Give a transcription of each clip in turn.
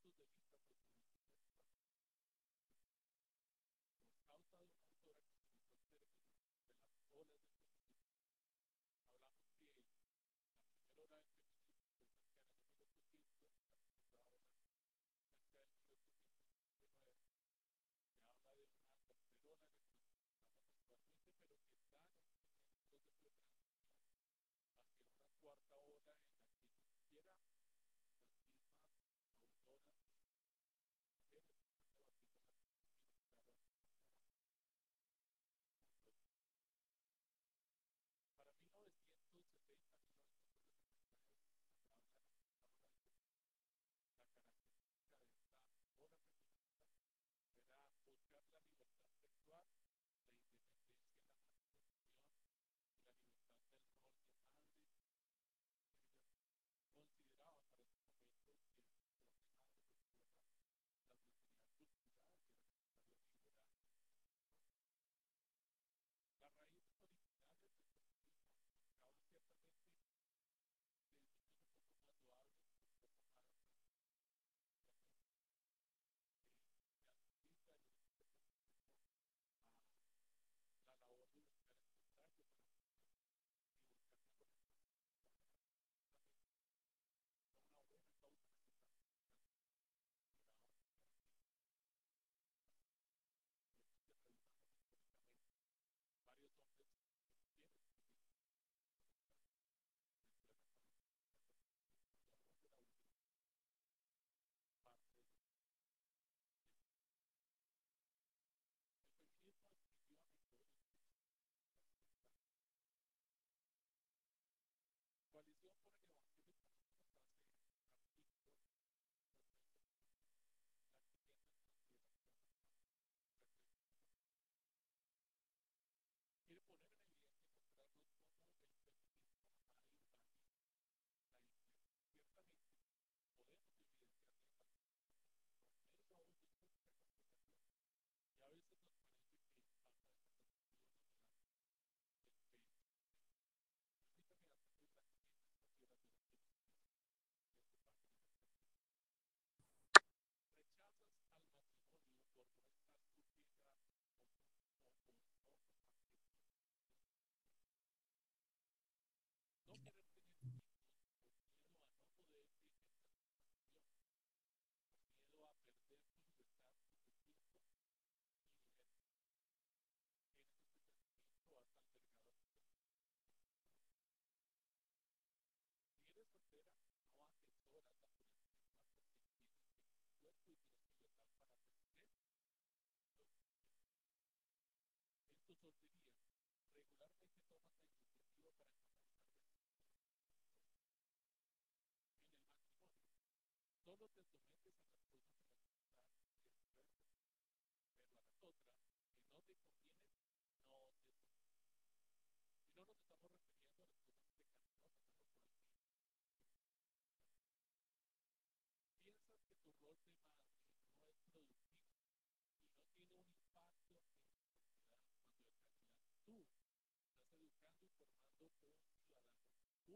to the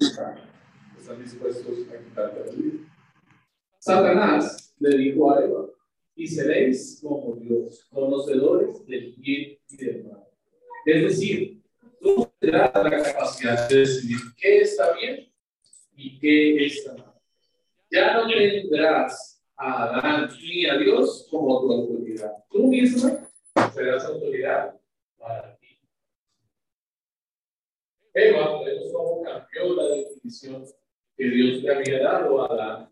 están dispuestos a quitarte la vida. Satanás le dijo a Eva, y seréis como Dios, conocedores del bien y del mal. Es decir, tú tendrás la capacidad de decidir qué está bien y qué está mal. Ya no tendrás a Adán ni a Dios como tu autoridad. Tú misma serás autoridad para. Eva, vemos cómo cambió la definición que Dios le había dado a Adán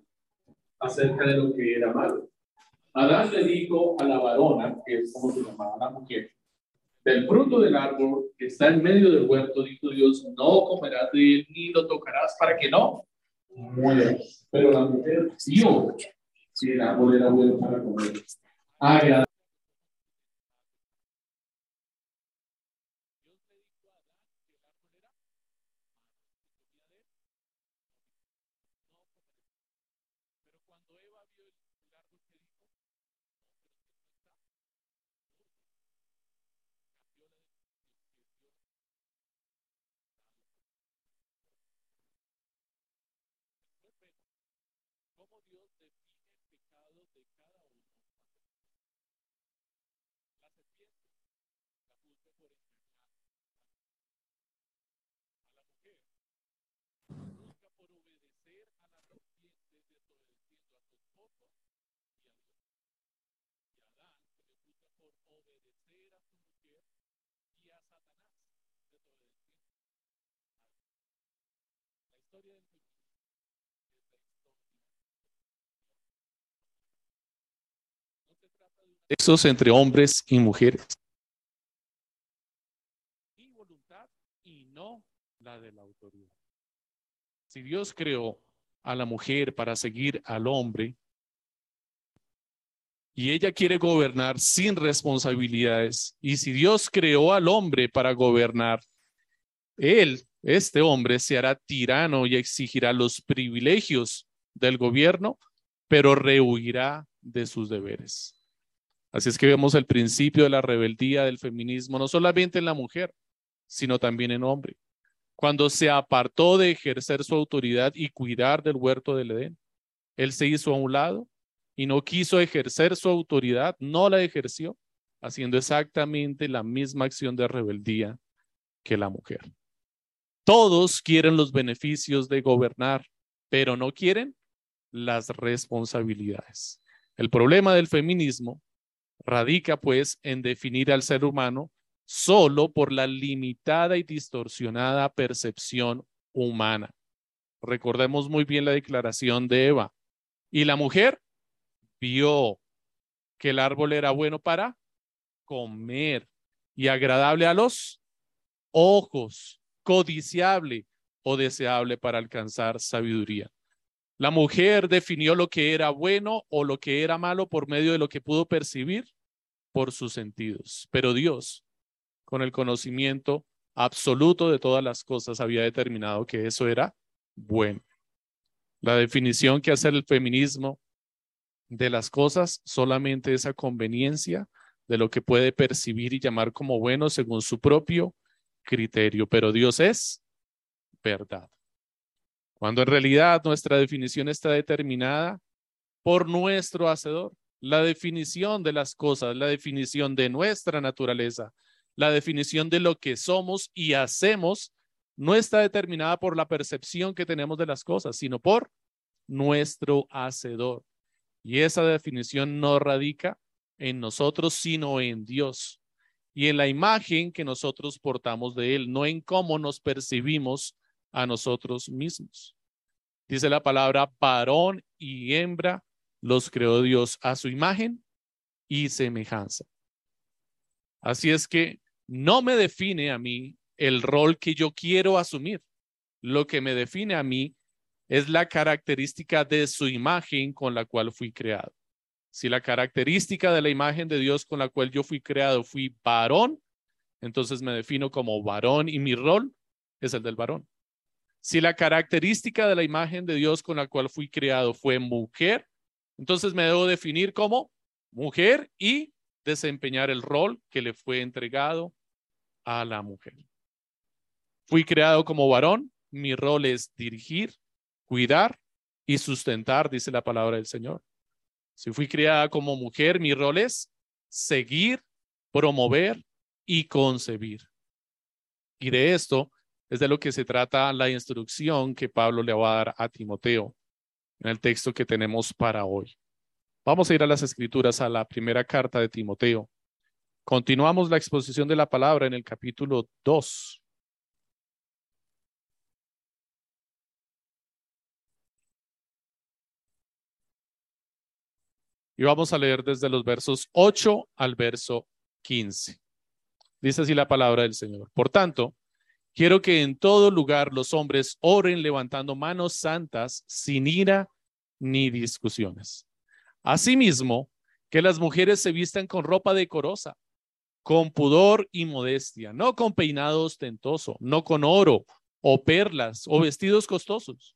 acerca de lo que era malo. Adán le dijo a la varona, que es como se llamaba la mujer, del fruto del árbol que está en medio del huerto, dijo Dios, no comerás de él ni lo tocarás para que no mueras. Pero la mujer vio si el árbol era bueno para comer. Dios define el pecado de cada uno. La serpiente la puso por engañar a la mujer. Nunca por obedecer a la serpiente desobedeciendo a su esposo y a Dios. Y a Adán se le puso por obedecer a su mujer y a Satanás desobedeciendo a Dios. La historia del Sexos entre hombres y mujeres. Voluntad y no la de la autoridad. Si Dios creó a la mujer para seguir al hombre y ella quiere gobernar sin responsabilidades, y si Dios creó al hombre para gobernar, él este hombre se hará tirano y exigirá los privilegios del gobierno, pero rehuirá de sus deberes. Así es que vemos el principio de la rebeldía del feminismo, no solamente en la mujer, sino también en hombre. Cuando se apartó de ejercer su autoridad y cuidar del huerto del Edén, él se hizo a un lado y no quiso ejercer su autoridad, no la ejerció, haciendo exactamente la misma acción de rebeldía que la mujer. Todos quieren los beneficios de gobernar, pero no quieren las responsabilidades. El problema del feminismo radica pues en definir al ser humano solo por la limitada y distorsionada percepción humana. Recordemos muy bien la declaración de Eva. Y la mujer vio que el árbol era bueno para comer y agradable a los ojos codiciable o deseable para alcanzar sabiduría. La mujer definió lo que era bueno o lo que era malo por medio de lo que pudo percibir por sus sentidos. Pero Dios, con el conocimiento absoluto de todas las cosas, había determinado que eso era bueno. La definición que hace el feminismo de las cosas solamente esa conveniencia de lo que puede percibir y llamar como bueno según su propio criterio, pero Dios es verdad. Cuando en realidad nuestra definición está determinada por nuestro hacedor, la definición de las cosas, la definición de nuestra naturaleza, la definición de lo que somos y hacemos, no está determinada por la percepción que tenemos de las cosas, sino por nuestro hacedor. Y esa definición no radica en nosotros, sino en Dios y en la imagen que nosotros portamos de Él, no en cómo nos percibimos a nosotros mismos. Dice la palabra, varón y hembra los creó Dios a su imagen y semejanza. Así es que no me define a mí el rol que yo quiero asumir. Lo que me define a mí es la característica de su imagen con la cual fui creado. Si la característica de la imagen de Dios con la cual yo fui creado fui varón, entonces me defino como varón y mi rol es el del varón. Si la característica de la imagen de Dios con la cual fui creado fue mujer, entonces me debo definir como mujer y desempeñar el rol que le fue entregado a la mujer. Fui creado como varón, mi rol es dirigir, cuidar y sustentar, dice la palabra del Señor. Si fui criada como mujer, mi rol es seguir, promover y concebir. Y de esto es de lo que se trata la instrucción que Pablo le va a dar a Timoteo en el texto que tenemos para hoy. Vamos a ir a las escrituras, a la primera carta de Timoteo. Continuamos la exposición de la palabra en el capítulo 2. Y vamos a leer desde los versos 8 al verso 15. Dice así la palabra del Señor. Por tanto, quiero que en todo lugar los hombres oren levantando manos santas sin ira ni discusiones. Asimismo, que las mujeres se vistan con ropa decorosa, con pudor y modestia, no con peinado ostentoso, no con oro o perlas o vestidos costosos,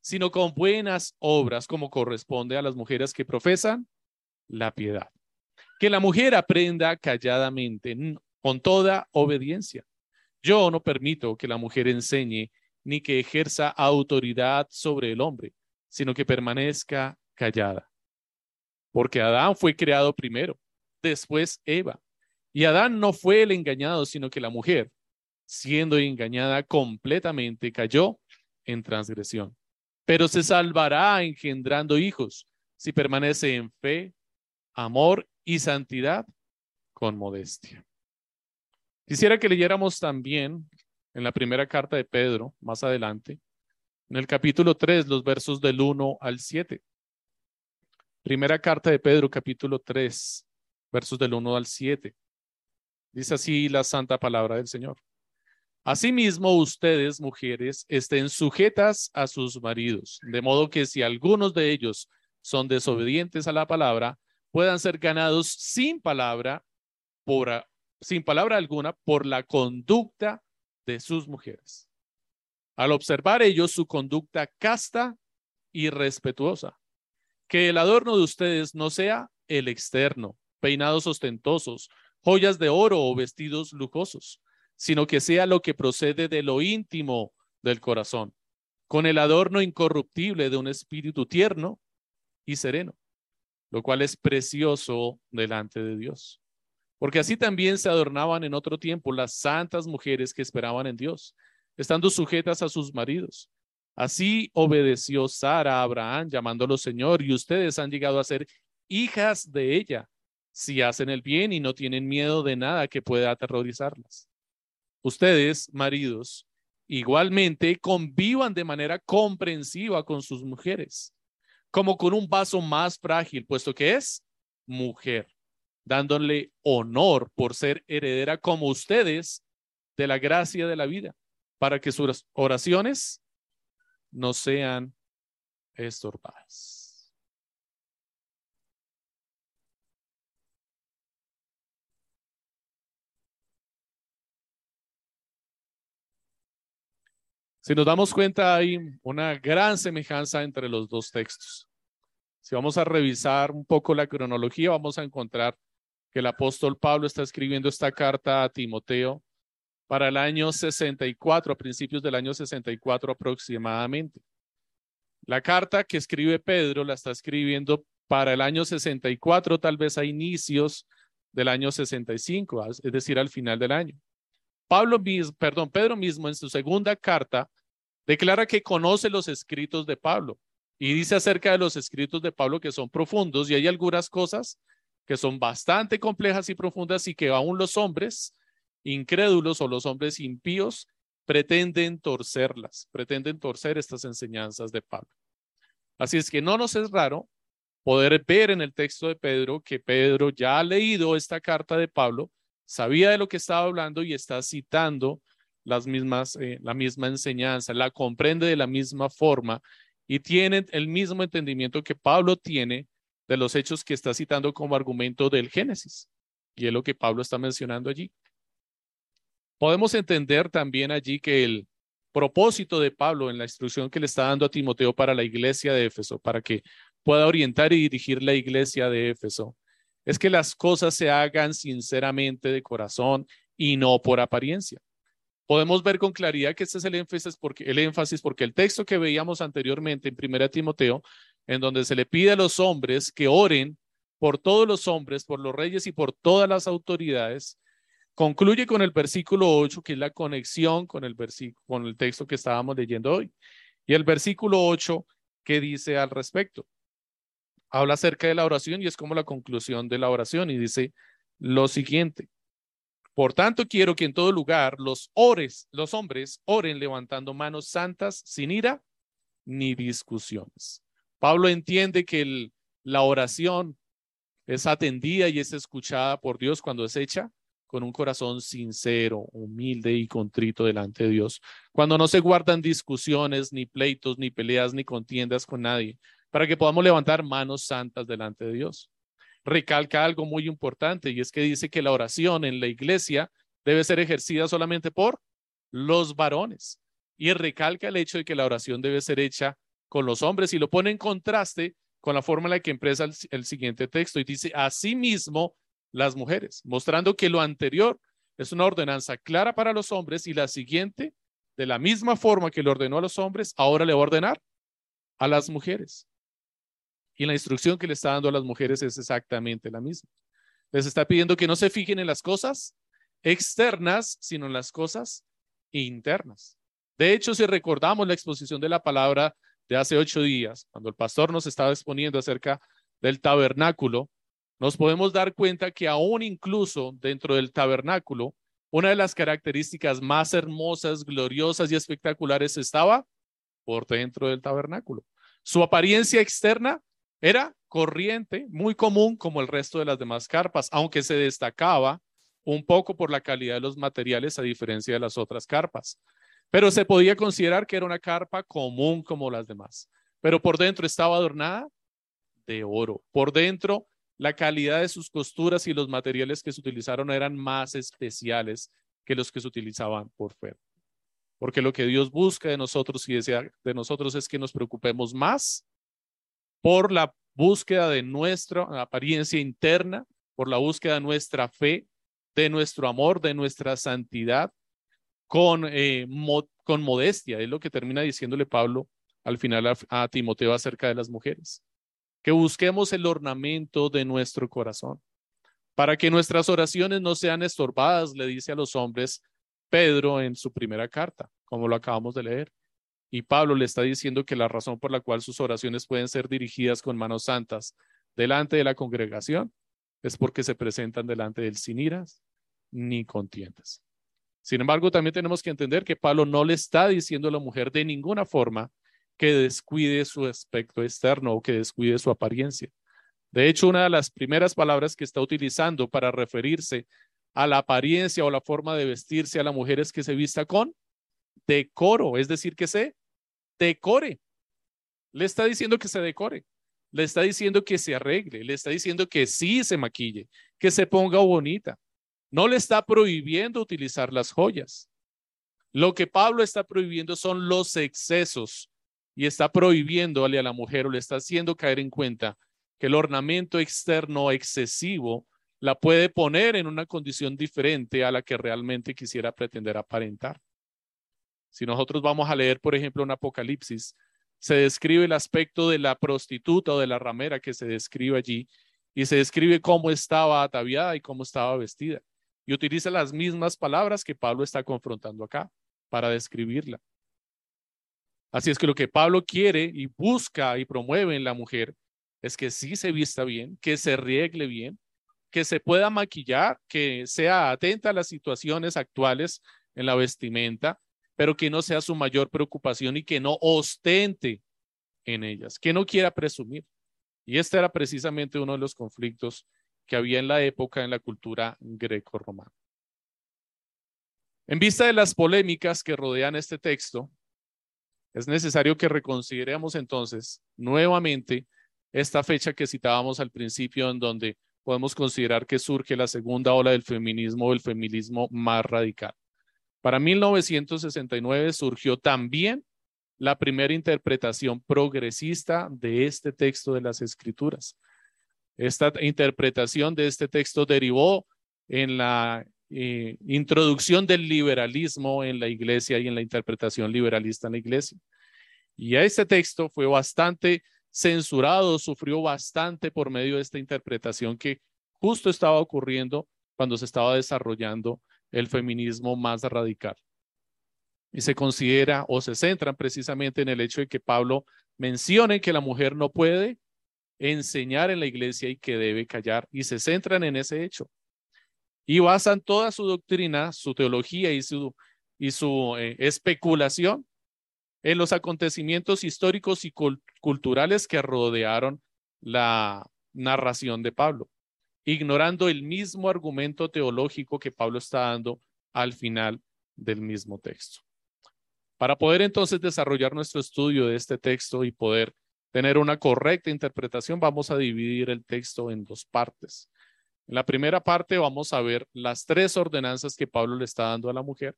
sino con buenas obras como corresponde a las mujeres que profesan la piedad. Que la mujer aprenda calladamente, con toda obediencia. Yo no permito que la mujer enseñe ni que ejerza autoridad sobre el hombre, sino que permanezca callada. Porque Adán fue creado primero, después Eva. Y Adán no fue el engañado, sino que la mujer, siendo engañada completamente, cayó en transgresión. Pero se salvará engendrando hijos si permanece en fe, amor y santidad con modestia. Quisiera que leyéramos también en la primera carta de Pedro, más adelante, en el capítulo 3, los versos del 1 al 7. Primera carta de Pedro, capítulo 3, versos del 1 al 7. Dice así la santa palabra del Señor. Asimismo, ustedes, mujeres, estén sujetas a sus maridos, de modo que si algunos de ellos son desobedientes a la palabra, puedan ser ganados sin palabra, por, sin palabra alguna, por la conducta de sus mujeres. Al observar ellos su conducta casta y respetuosa, que el adorno de ustedes no sea el externo, peinados ostentosos, joyas de oro o vestidos lujosos, sino que sea lo que procede de lo íntimo del corazón, con el adorno incorruptible de un espíritu tierno y sereno lo cual es precioso delante de Dios. Porque así también se adornaban en otro tiempo las santas mujeres que esperaban en Dios, estando sujetas a sus maridos. Así obedeció Sara a Abraham, llamándolo Señor, y ustedes han llegado a ser hijas de ella, si hacen el bien y no tienen miedo de nada que pueda aterrorizarlas. Ustedes, maridos, igualmente convivan de manera comprensiva con sus mujeres como con un vaso más frágil, puesto que es mujer, dándole honor por ser heredera como ustedes de la gracia de la vida, para que sus oraciones no sean estorbadas. Si nos damos cuenta, hay una gran semejanza entre los dos textos. Si vamos a revisar un poco la cronología, vamos a encontrar que el apóstol Pablo está escribiendo esta carta a Timoteo para el año 64, a principios del año 64 aproximadamente. La carta que escribe Pedro la está escribiendo para el año 64, tal vez a inicios del año 65, es decir, al final del año. Pablo mismo, perdón, Pedro mismo en su segunda carta declara que conoce los escritos de Pablo y dice acerca de los escritos de Pablo que son profundos y hay algunas cosas que son bastante complejas y profundas y que aún los hombres incrédulos o los hombres impíos pretenden torcerlas, pretenden torcer estas enseñanzas de Pablo. Así es que no nos es raro poder ver en el texto de Pedro que Pedro ya ha leído esta carta de Pablo sabía de lo que estaba hablando y está citando las mismas, eh, la misma enseñanza, la comprende de la misma forma y tiene el mismo entendimiento que Pablo tiene de los hechos que está citando como argumento del Génesis. Y es lo que Pablo está mencionando allí. Podemos entender también allí que el propósito de Pablo en la instrucción que le está dando a Timoteo para la iglesia de Éfeso, para que pueda orientar y dirigir la iglesia de Éfeso, es que las cosas se hagan sinceramente de corazón y no por apariencia. podemos ver con claridad que este es el énfasis porque el énfasis porque el texto que veíamos anteriormente en 1 Timoteo, en donde se le pide a los hombres que oren por todos los hombres, por los reyes y por todas las autoridades, concluye con el versículo 8, que es la conexión con el texto que estábamos leyendo hoy. Y el versículo 8 ¿qué dice al respecto? Habla acerca de la oración y es como la conclusión de la oración y dice lo siguiente: por tanto, quiero que en todo lugar los ores, los hombres oren levantando manos santas sin ira ni discusiones. Pablo entiende que la oración es atendida y es escuchada por Dios cuando es hecha con un corazón sincero, humilde y contrito delante de Dios. Cuando no se guardan discusiones, ni pleitos, ni peleas, ni contiendas con nadie, para que podamos levantar manos santas delante de Dios recalca algo muy importante y es que dice que la oración en la iglesia debe ser ejercida solamente por los varones y recalca el hecho de que la oración debe ser hecha con los hombres y lo pone en contraste con la forma en la que empresa el, siguiente texto y dice asimismo las mujeres, mostrando que lo anterior es una ordenanza clara para los hombres y la siguiente, de la misma forma que le ordenó a los hombres, ahora le va a ordenar a las mujeres. Y la instrucción que le está dando a las mujeres es exactamente la misma. Les está pidiendo que no se fijen en las cosas externas, sino en las cosas internas. De hecho, si recordamos la exposición de la palabra de hace ocho días, cuando el pastor nos estaba exponiendo acerca del tabernáculo, nos podemos dar cuenta que aún incluso dentro del tabernáculo, una de las características más hermosas, gloriosas y espectaculares estaba por dentro del tabernáculo. Su apariencia externa era corriente, muy común como el resto de las demás carpas, aunque se destacaba un poco por la calidad de los materiales a diferencia de las otras carpas. Pero se podía considerar que era una carpa común como las demás. Pero por dentro estaba adornada de oro. Por dentro, la calidad de sus costuras y los materiales que se utilizaron eran más especiales que los que se utilizaban por fuera. Porque lo que Dios busca de nosotros y de nosotros es que nos preocupemos más por la búsqueda de nuestra apariencia interna, por la búsqueda de nuestra fe, de nuestro amor, de nuestra santidad, con, eh, con modestia. Es lo que termina diciéndole Pablo al final a, a Timoteo acerca de las mujeres. Que busquemos el ornamento de nuestro corazón. Para que nuestras oraciones no sean estorbadas, le dice a los hombres Pedro en su primera carta, como lo acabamos de leer. Y Pablo le está diciendo que la razón por la cual sus oraciones pueden ser dirigidas con manos santas delante de la congregación es porque se presentan delante del sin iras ni contiendas. Sin embargo, también tenemos que entender que Pablo no le está diciendo a la mujer de ninguna forma que descuide su aspecto externo o que descuide su apariencia. De hecho, una de las primeras palabras que está utilizando para referirse a la apariencia o la forma de vestirse a la mujer es que se vista con decoro, es decir, que se decore. Le está diciendo que se decore. Le está diciendo que se arregle. Le está diciendo que sí se maquille, que se ponga bonita. No le está prohibiendo utilizar las joyas. Lo que Pablo está prohibiendo son los excesos y está prohibiéndole a la mujer o le está haciendo caer en cuenta que el ornamento externo excesivo la puede poner en una condición diferente a la que realmente quisiera pretender aparentar. Si nosotros vamos a leer, por ejemplo, un Apocalipsis, se describe el aspecto de la prostituta o de la ramera que se describe allí y se describe cómo estaba ataviada y cómo estaba vestida. Y utiliza las mismas palabras que Pablo está confrontando acá para describirla. Así es que lo que Pablo quiere y busca y promueve en la mujer es que sí se vista bien, que se riegle bien, que se pueda maquillar, que sea atenta a las situaciones actuales en la vestimenta, pero que no sea su mayor preocupación y que no ostente en ellas, que no quiera presumir. Y este era precisamente uno de los conflictos que había en la época en la cultura greco-romana. En vista de las polémicas que rodean este texto, es necesario que reconsideremos entonces nuevamente esta fecha que citábamos al principio, en donde podemos considerar que surge la segunda ola del feminismo el feminismo más radical. Para 1969 surgió también la primera interpretación progresista de este texto de las escrituras. Esta interpretación de este texto derivó en la eh, introducción del liberalismo en la iglesia y en la interpretación liberalista en la iglesia. Y a este texto fue bastante censurado, sufrió bastante por medio de esta interpretación que justo estaba ocurriendo cuando se estaba desarrollando el feminismo más radical. Y se considera o se centran precisamente en el hecho de que Pablo mencione que la mujer no puede enseñar en la iglesia y que debe callar. Y se centran en ese hecho. Y basan toda su doctrina, su teología y su, y su eh, especulación en los acontecimientos históricos y culturales que rodearon la narración de Pablo, ignorando el mismo argumento teológico que Pablo está dando al final del mismo texto. Para poder entonces desarrollar nuestro estudio de este texto y poder tener una correcta interpretación, vamos a dividir el texto en dos partes. En la primera parte vamos a ver las tres ordenanzas que Pablo le está dando a la mujer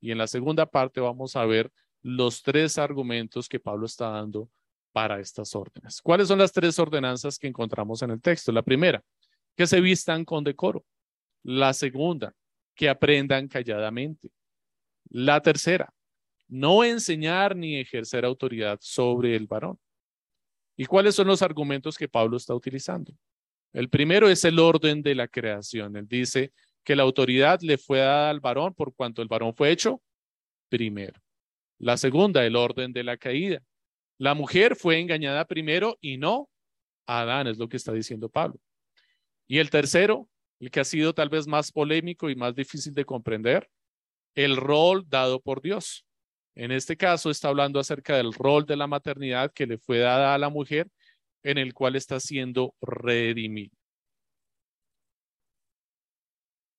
y en la segunda parte vamos a ver los tres argumentos que Pablo está dando para estas órdenes. ¿Cuáles son las tres ordenanzas que encontramos en el texto? La primera, que se vistan con decoro. La segunda, que aprendan calladamente. La tercera, no enseñar ni ejercer autoridad sobre el varón. ¿Y cuáles son los argumentos que Pablo está utilizando? El primero es el orden de la creación. Él dice que la autoridad le fue dada al varón por cuanto el varón fue hecho primero. La segunda, el orden de la caída. La mujer fue engañada primero y no Adán, es lo que está diciendo Pablo. Y el tercero, el que ha sido tal vez más polémico y más difícil de comprender, el rol dado por Dios. En este caso está hablando acerca del rol de la maternidad que le fue dada a la mujer, en el cual está siendo redimido.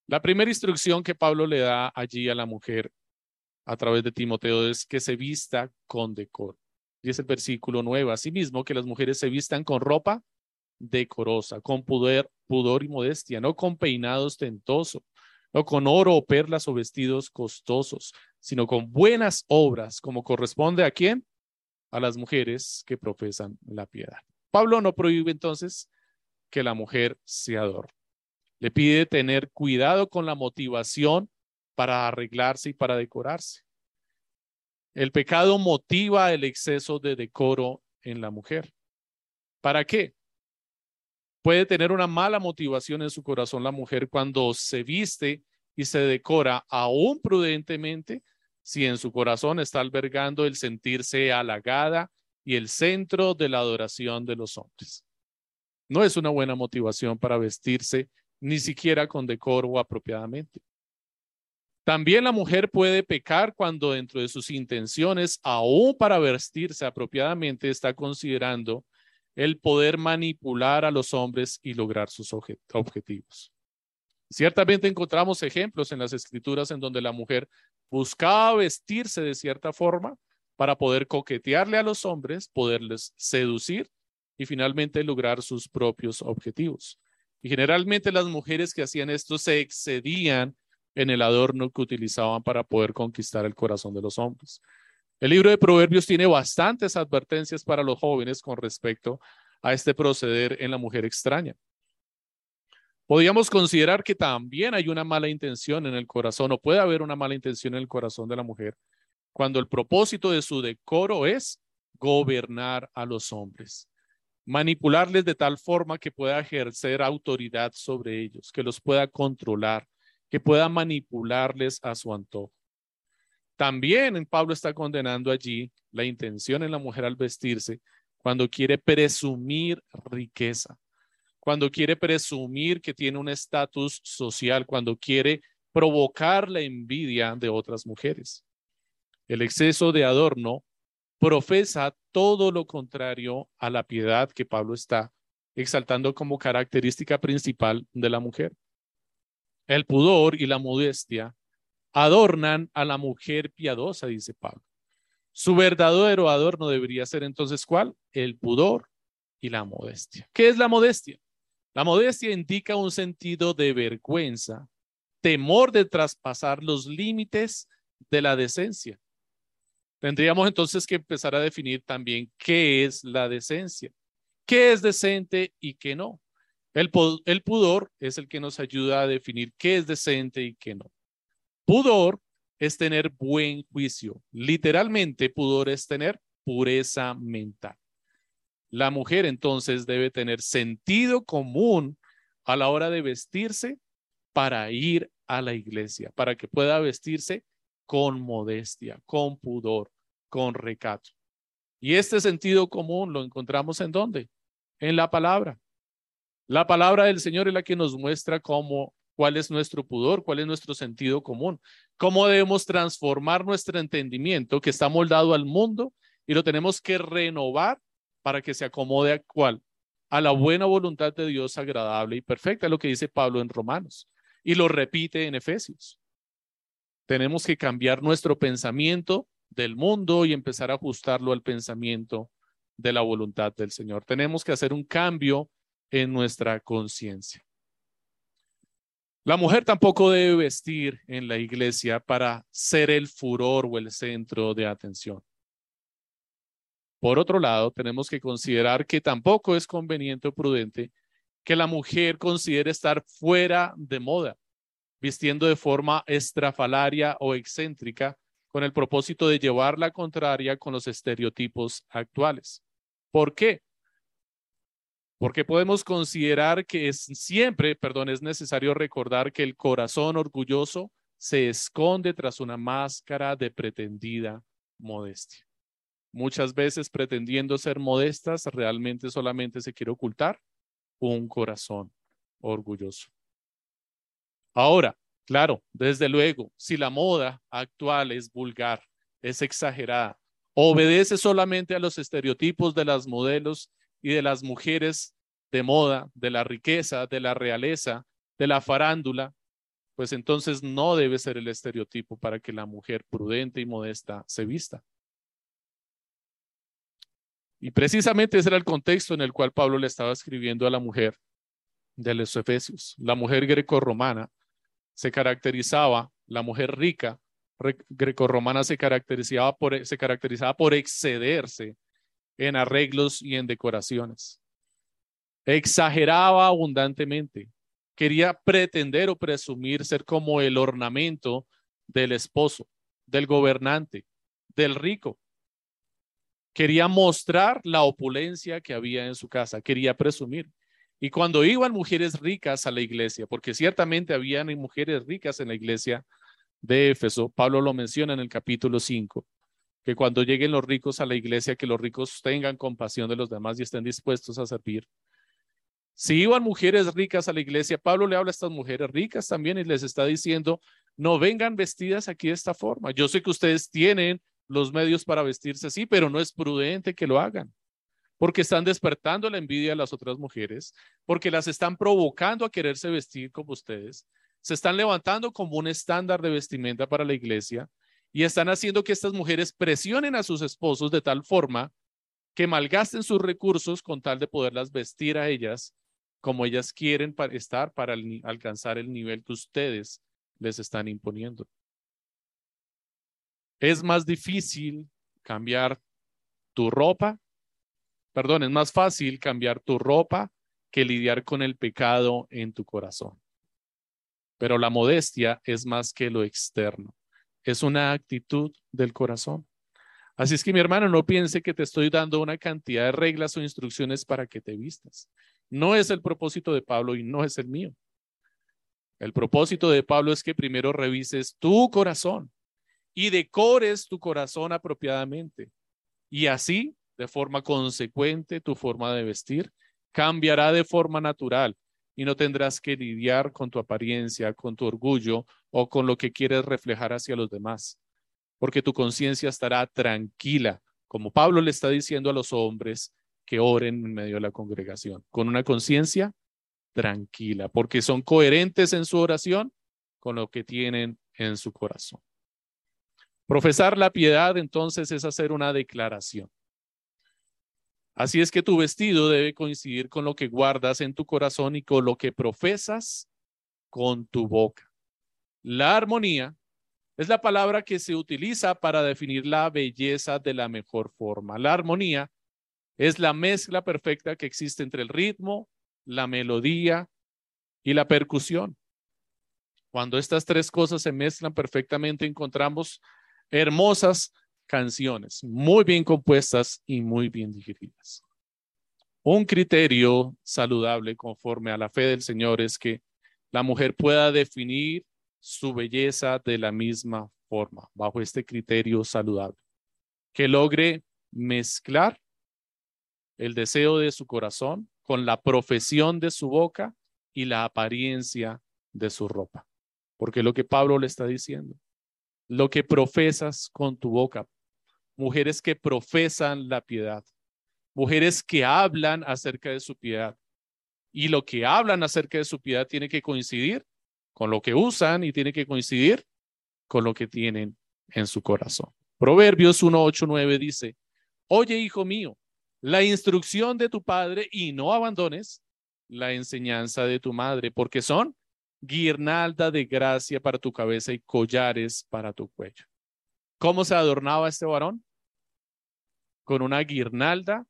La primera instrucción que Pablo le da allí a la mujer a través de Timoteo es que se vista con decoro. Y es el versículo 9. Asimismo, que las mujeres se vistan con ropa decorosa, con pudor, pudor y modestia, no con peinados tentosos, no con oro o perlas o vestidos costosos, sino con buenas obras, como corresponde a quién? A las mujeres que profesan la piedad. Pablo no prohíbe entonces que la mujer se adorne. Le pide tener cuidado con la motivación para arreglarse y para decorarse. El pecado motiva el exceso de decoro en la mujer. ¿Para qué? Puede tener una mala motivación en su corazón la mujer cuando se viste y se decora aún prudentemente si en su corazón está albergando el sentirse halagada y el centro de la adoración de los hombres. No es una buena motivación para vestirse ni siquiera con decoro apropiadamente. También la mujer puede pecar cuando dentro de sus intenciones, aún para vestirse apropiadamente, está considerando el poder manipular a los hombres y lograr sus objetivos. Ciertamente encontramos ejemplos en las escrituras en donde la mujer buscaba vestirse de cierta forma para poder coquetearle a los hombres, poderles seducir y finalmente lograr sus propios objetivos. Y generalmente las mujeres que hacían esto se excedían en el adorno que utilizaban para poder conquistar el corazón de los hombres. El libro de Proverbios tiene bastantes advertencias para los jóvenes con respecto a este proceder en la mujer extraña. Podríamos considerar que también hay una mala intención en el corazón o puede haber una mala intención en el corazón de la mujer cuando el propósito de su decoro es gobernar a los hombres, manipularles de tal forma que pueda ejercer autoridad sobre ellos, que los pueda controlar, que pueda manipularles a su antojo. También Pablo está condenando allí la intención en la mujer al vestirse cuando quiere presumir riqueza, cuando quiere presumir que tiene un estatus social, cuando quiere provocar la envidia de otras mujeres. El exceso de adorno profesa todo lo contrario a la piedad que Pablo está exaltando como característica principal de la mujer. El pudor y la modestia adornan a la mujer piadosa, dice Pablo. Su verdadero adorno debería ser entonces ¿cuál? El pudor y la modestia. ¿Qué es la modestia? La modestia indica un sentido de vergüenza, temor de traspasar los límites de la decencia. Tendríamos entonces que empezar a definir también qué es la decencia, qué es decente y qué no. El, pudor es el que nos ayuda a definir qué es decente y qué no. Pudor es tener buen juicio. Literalmente, pudor es tener pureza mental. La mujer entonces debe tener sentido común a la hora de vestirse para ir a la iglesia, para que pueda vestirse con modestia, con pudor, con recato. Y este sentido común lo encontramos en dónde? En la palabra. La palabra del Señor es la que nos muestra cómo, cuál es nuestro pudor, cuál es nuestro sentido común, cómo debemos transformar nuestro entendimiento que está moldado al mundo y lo tenemos que renovar para que se acomode a cuál? A la buena voluntad de Dios agradable y perfecta, lo que dice Pablo en Romanos y lo repite en Efesios. Tenemos que cambiar nuestro pensamiento del mundo y empezar a ajustarlo al pensamiento de la voluntad del Señor. Tenemos que hacer un cambio en nuestra conciencia. La mujer tampoco debe vestir en la iglesia para ser el furor o el centro de atención. Por otro lado, tenemos que considerar que tampoco es conveniente o prudente que la mujer considere estar fuera de moda, vistiendo de forma estrafalaria o excéntrica, con el propósito de llevar la contraria con los estereotipos actuales. ¿Por qué? Porque podemos considerar que es siempre, perdón, es necesario recordar que el corazón orgulloso se esconde tras una máscara de pretendida modestia. Muchas veces pretendiendo ser modestas, realmente solamente se quiere ocultar un corazón orgulloso. Ahora, claro, desde luego, si la moda actual es vulgar, es exagerada, obedece solamente a los estereotipos de las modelos y de las mujeres de moda, de la riqueza, de la realeza, de la farándula, pues entonces no debe ser el estereotipo para que la mujer prudente y modesta se vista. Y precisamente ese era el contexto en el cual Pablo le estaba escribiendo a la mujer de los Efesios. La mujer grecorromana se caracterizaba, la mujer rica grecorromana se caracterizaba por, se caracterizaba por excederse en arreglos y en decoraciones. Exageraba abundantemente. Quería pretender o presumir ser como el ornamento del esposo, del gobernante, del rico. Quería mostrar la opulencia que había en su casa, quería presumir. Y cuando iban mujeres ricas a la iglesia, porque ciertamente habían mujeres ricas en la iglesia de Éfeso, Pablo lo menciona en el capítulo 5, que cuando lleguen los ricos a la iglesia, que los ricos tengan compasión de los demás y estén dispuestos a servir. Si iban mujeres ricas a la iglesia, Pablo le habla a estas mujeres ricas también y les está diciendo, no vengan vestidas aquí de esta forma. Yo sé que ustedes tienen los medios para vestirse así, pero no es prudente que lo hagan, porque están despertando la envidia de las otras mujeres, porque las están provocando a quererse vestir como ustedes, se están levantando como un estándar de vestimenta para la iglesia y están haciendo que estas mujeres presionen a sus esposos de tal forma que malgasten sus recursos con tal de poderlas vestir a ellas como ellas quieren estar para alcanzar el nivel que ustedes les están imponiendo. Es más difícil cambiar tu ropa, perdón, es más fácil cambiar tu ropa que lidiar con el pecado en tu corazón. Pero la modestia es más que lo externo, es una actitud del corazón. Así es que mi hermano, no piense que te estoy dando una cantidad de reglas o instrucciones para que te vistas. No es el propósito de Pablo y no es el mío. El propósito de Pablo es que primero revises tu corazón y decores tu corazón apropiadamente. Y así, de forma consecuente, tu forma de vestir cambiará de forma natural y no tendrás que lidiar con tu apariencia, con tu orgullo o con lo que quieres reflejar hacia los demás, porque tu conciencia estará tranquila, como Pablo le está diciendo a los hombres que oren en medio de la congregación, con una conciencia tranquila, porque son coherentes en su oración con lo que tienen en su corazón. Profesar la piedad entonces es hacer una declaración. Así es que tu vestido debe coincidir con lo que guardas en tu corazón y con lo que profesas con tu boca. La armonía es la palabra que se utiliza para definir la belleza de la mejor forma. La armonía es la mezcla perfecta que existe entre el ritmo, la melodía y la percusión. Cuando estas tres cosas se mezclan perfectamente, encontramos hermosas canciones, muy bien compuestas y muy bien digeridas. Un criterio saludable conforme a la fe del Señor es que la mujer pueda definir su belleza de la misma forma, bajo este criterio saludable, que logre mezclar el deseo de su corazón con la profesión de su boca y la apariencia de su ropa. Porque lo que Pablo le está diciendo, lo que profesas con tu boca, mujeres que profesan la piedad, mujeres que hablan acerca de su piedad. Y lo que hablan acerca de su piedad tiene que coincidir con lo que usan y tiene que coincidir con lo que tienen en su corazón. Proverbios 1, 8, 9 dice, Oye, hijo mío, la instrucción de tu padre y no abandones la enseñanza de tu madre, porque son guirnalda de gracia para tu cabeza y collares para tu cuello. ¿Cómo se adornaba este varón? Con una guirnalda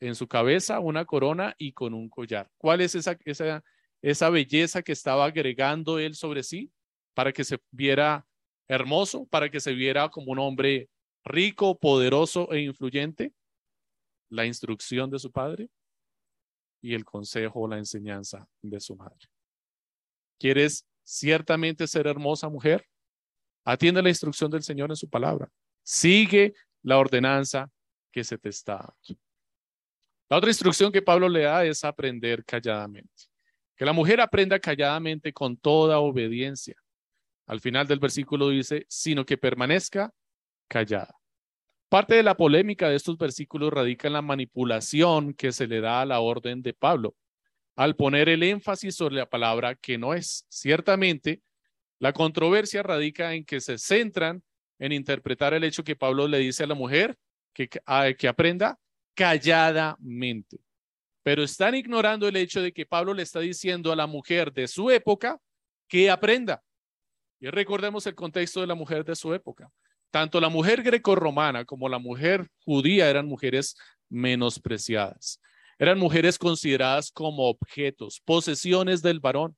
en su cabeza, una corona y con un collar. ¿Cuál es esa, esa, esa belleza que estaba agregando él sobre sí para que se viera hermoso, para que se viera como un hombre rico, poderoso e influyente? La instrucción de su padre y el consejo o la enseñanza de su madre. ¿Quieres ciertamente ser hermosa mujer? Atiende la instrucción del Señor en su palabra. Sigue la ordenanza que se te está dando. La otra instrucción que Pablo le da es aprender calladamente. Que la mujer aprenda calladamente con toda obediencia. Al final del versículo dice, sino que permanezca callada. Parte de la polémica de estos versículos radica en la manipulación que se le da a la orden de Pablo al poner el énfasis sobre la palabra que no es. Ciertamente, la controversia radica en que se centran en interpretar el hecho que Pablo le dice a la mujer que, que aprenda calladamente. Pero están ignorando el hecho de que Pablo le está diciendo a la mujer de su época que aprenda. Y recordemos el contexto de la mujer de su época. Tanto la mujer grecorromana como la mujer judía eran mujeres menospreciadas. Eran mujeres consideradas como objetos, posesiones del varón.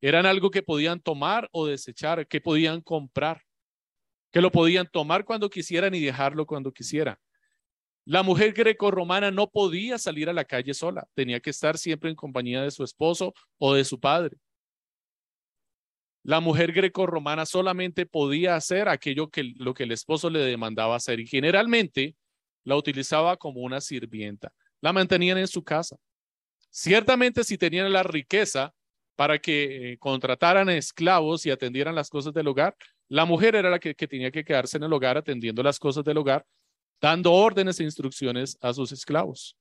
Eran algo que podían tomar o desechar, que podían comprar, que lo podían tomar cuando quisieran y dejarlo cuando quisieran. La mujer grecorromana no podía salir a la calle sola, tenía que estar siempre en compañía de su esposo o de su padre. La mujer grecorromana solamente podía hacer aquello que lo que el esposo le demandaba hacer y generalmente la utilizaba como una sirvienta la mantenían en su casa. Ciertamente si tenían la riqueza para que eh, contrataran esclavos y atendieran las cosas del hogar, la mujer era la que, que tenía que quedarse en el hogar atendiendo las cosas del hogar, dando órdenes e instrucciones a sus esclavos.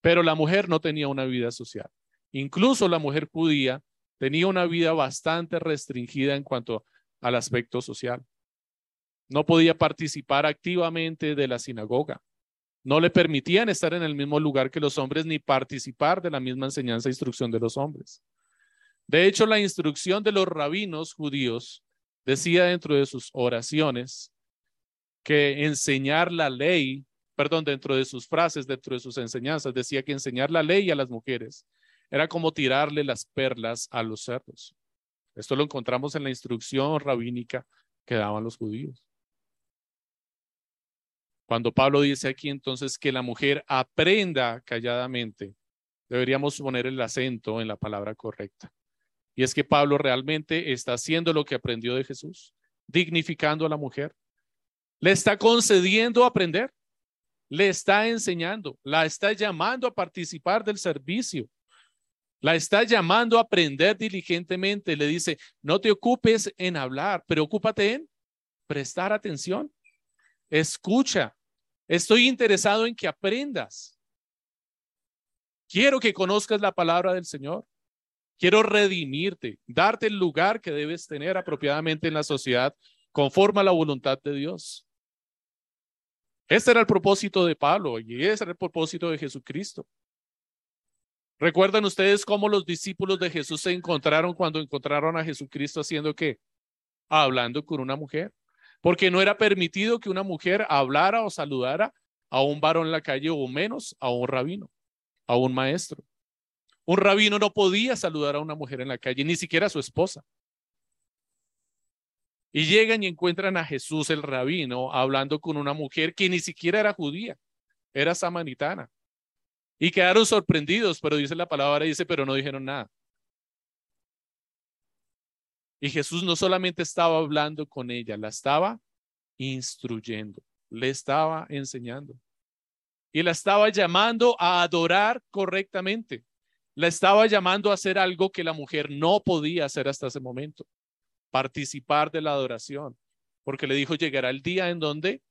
Pero la mujer no tenía una vida social. Incluso la mujer judía tenía una vida bastante restringida en cuanto al aspecto social. No podía participar activamente de la sinagoga no le permitían estar en el mismo lugar que los hombres ni participar de la misma enseñanza e instrucción de los hombres. De hecho, la instrucción de los rabinos judíos decía dentro de sus oraciones que enseñar la ley, perdón, dentro de sus frases, dentro de sus enseñanzas, decía que enseñar la ley a las mujeres era como tirarle las perlas a los cerdos. Esto lo encontramos en la instrucción rabínica que daban los judíos. Cuando Pablo dice aquí entonces que la mujer aprenda calladamente, deberíamos poner el acento en la palabra correcta. Y es que Pablo realmente está haciendo lo que aprendió de Jesús, dignificando a la mujer. Le está concediendo aprender, le está enseñando, la está llamando a participar del servicio, la está llamando a aprender diligentemente. Le dice, no te ocupes en hablar, preocúpate en prestar atención. Escucha, Estoy interesado en que aprendas. Quiero que conozcas la palabra del Señor. Quiero redimirte, darte el lugar que debes tener apropiadamente en la sociedad conforme a la voluntad de Dios. Este era el propósito de Pablo y ese era el propósito de Jesucristo. ¿Recuerdan ustedes cómo los discípulos de Jesús se encontraron cuando encontraron a Jesucristo haciendo qué? Hablando con una mujer porque no era permitido que una mujer hablara o saludara a un varón en la calle o menos a un rabino, a un maestro. Un rabino no podía saludar a una mujer en la calle, ni siquiera a su esposa. Y llegan y encuentran a Jesús el rabino hablando con una mujer que ni siquiera era judía, era samaritana. Y quedaron sorprendidos, pero dice la palabra, dice, pero no dijeron nada. Y Jesús no solamente estaba hablando con ella, la estaba instruyendo, le estaba enseñando. Y la estaba llamando a adorar correctamente. La estaba llamando a hacer algo que la mujer no podía hacer hasta ese momento, participar de la adoración, porque le dijo, llegará el día en donde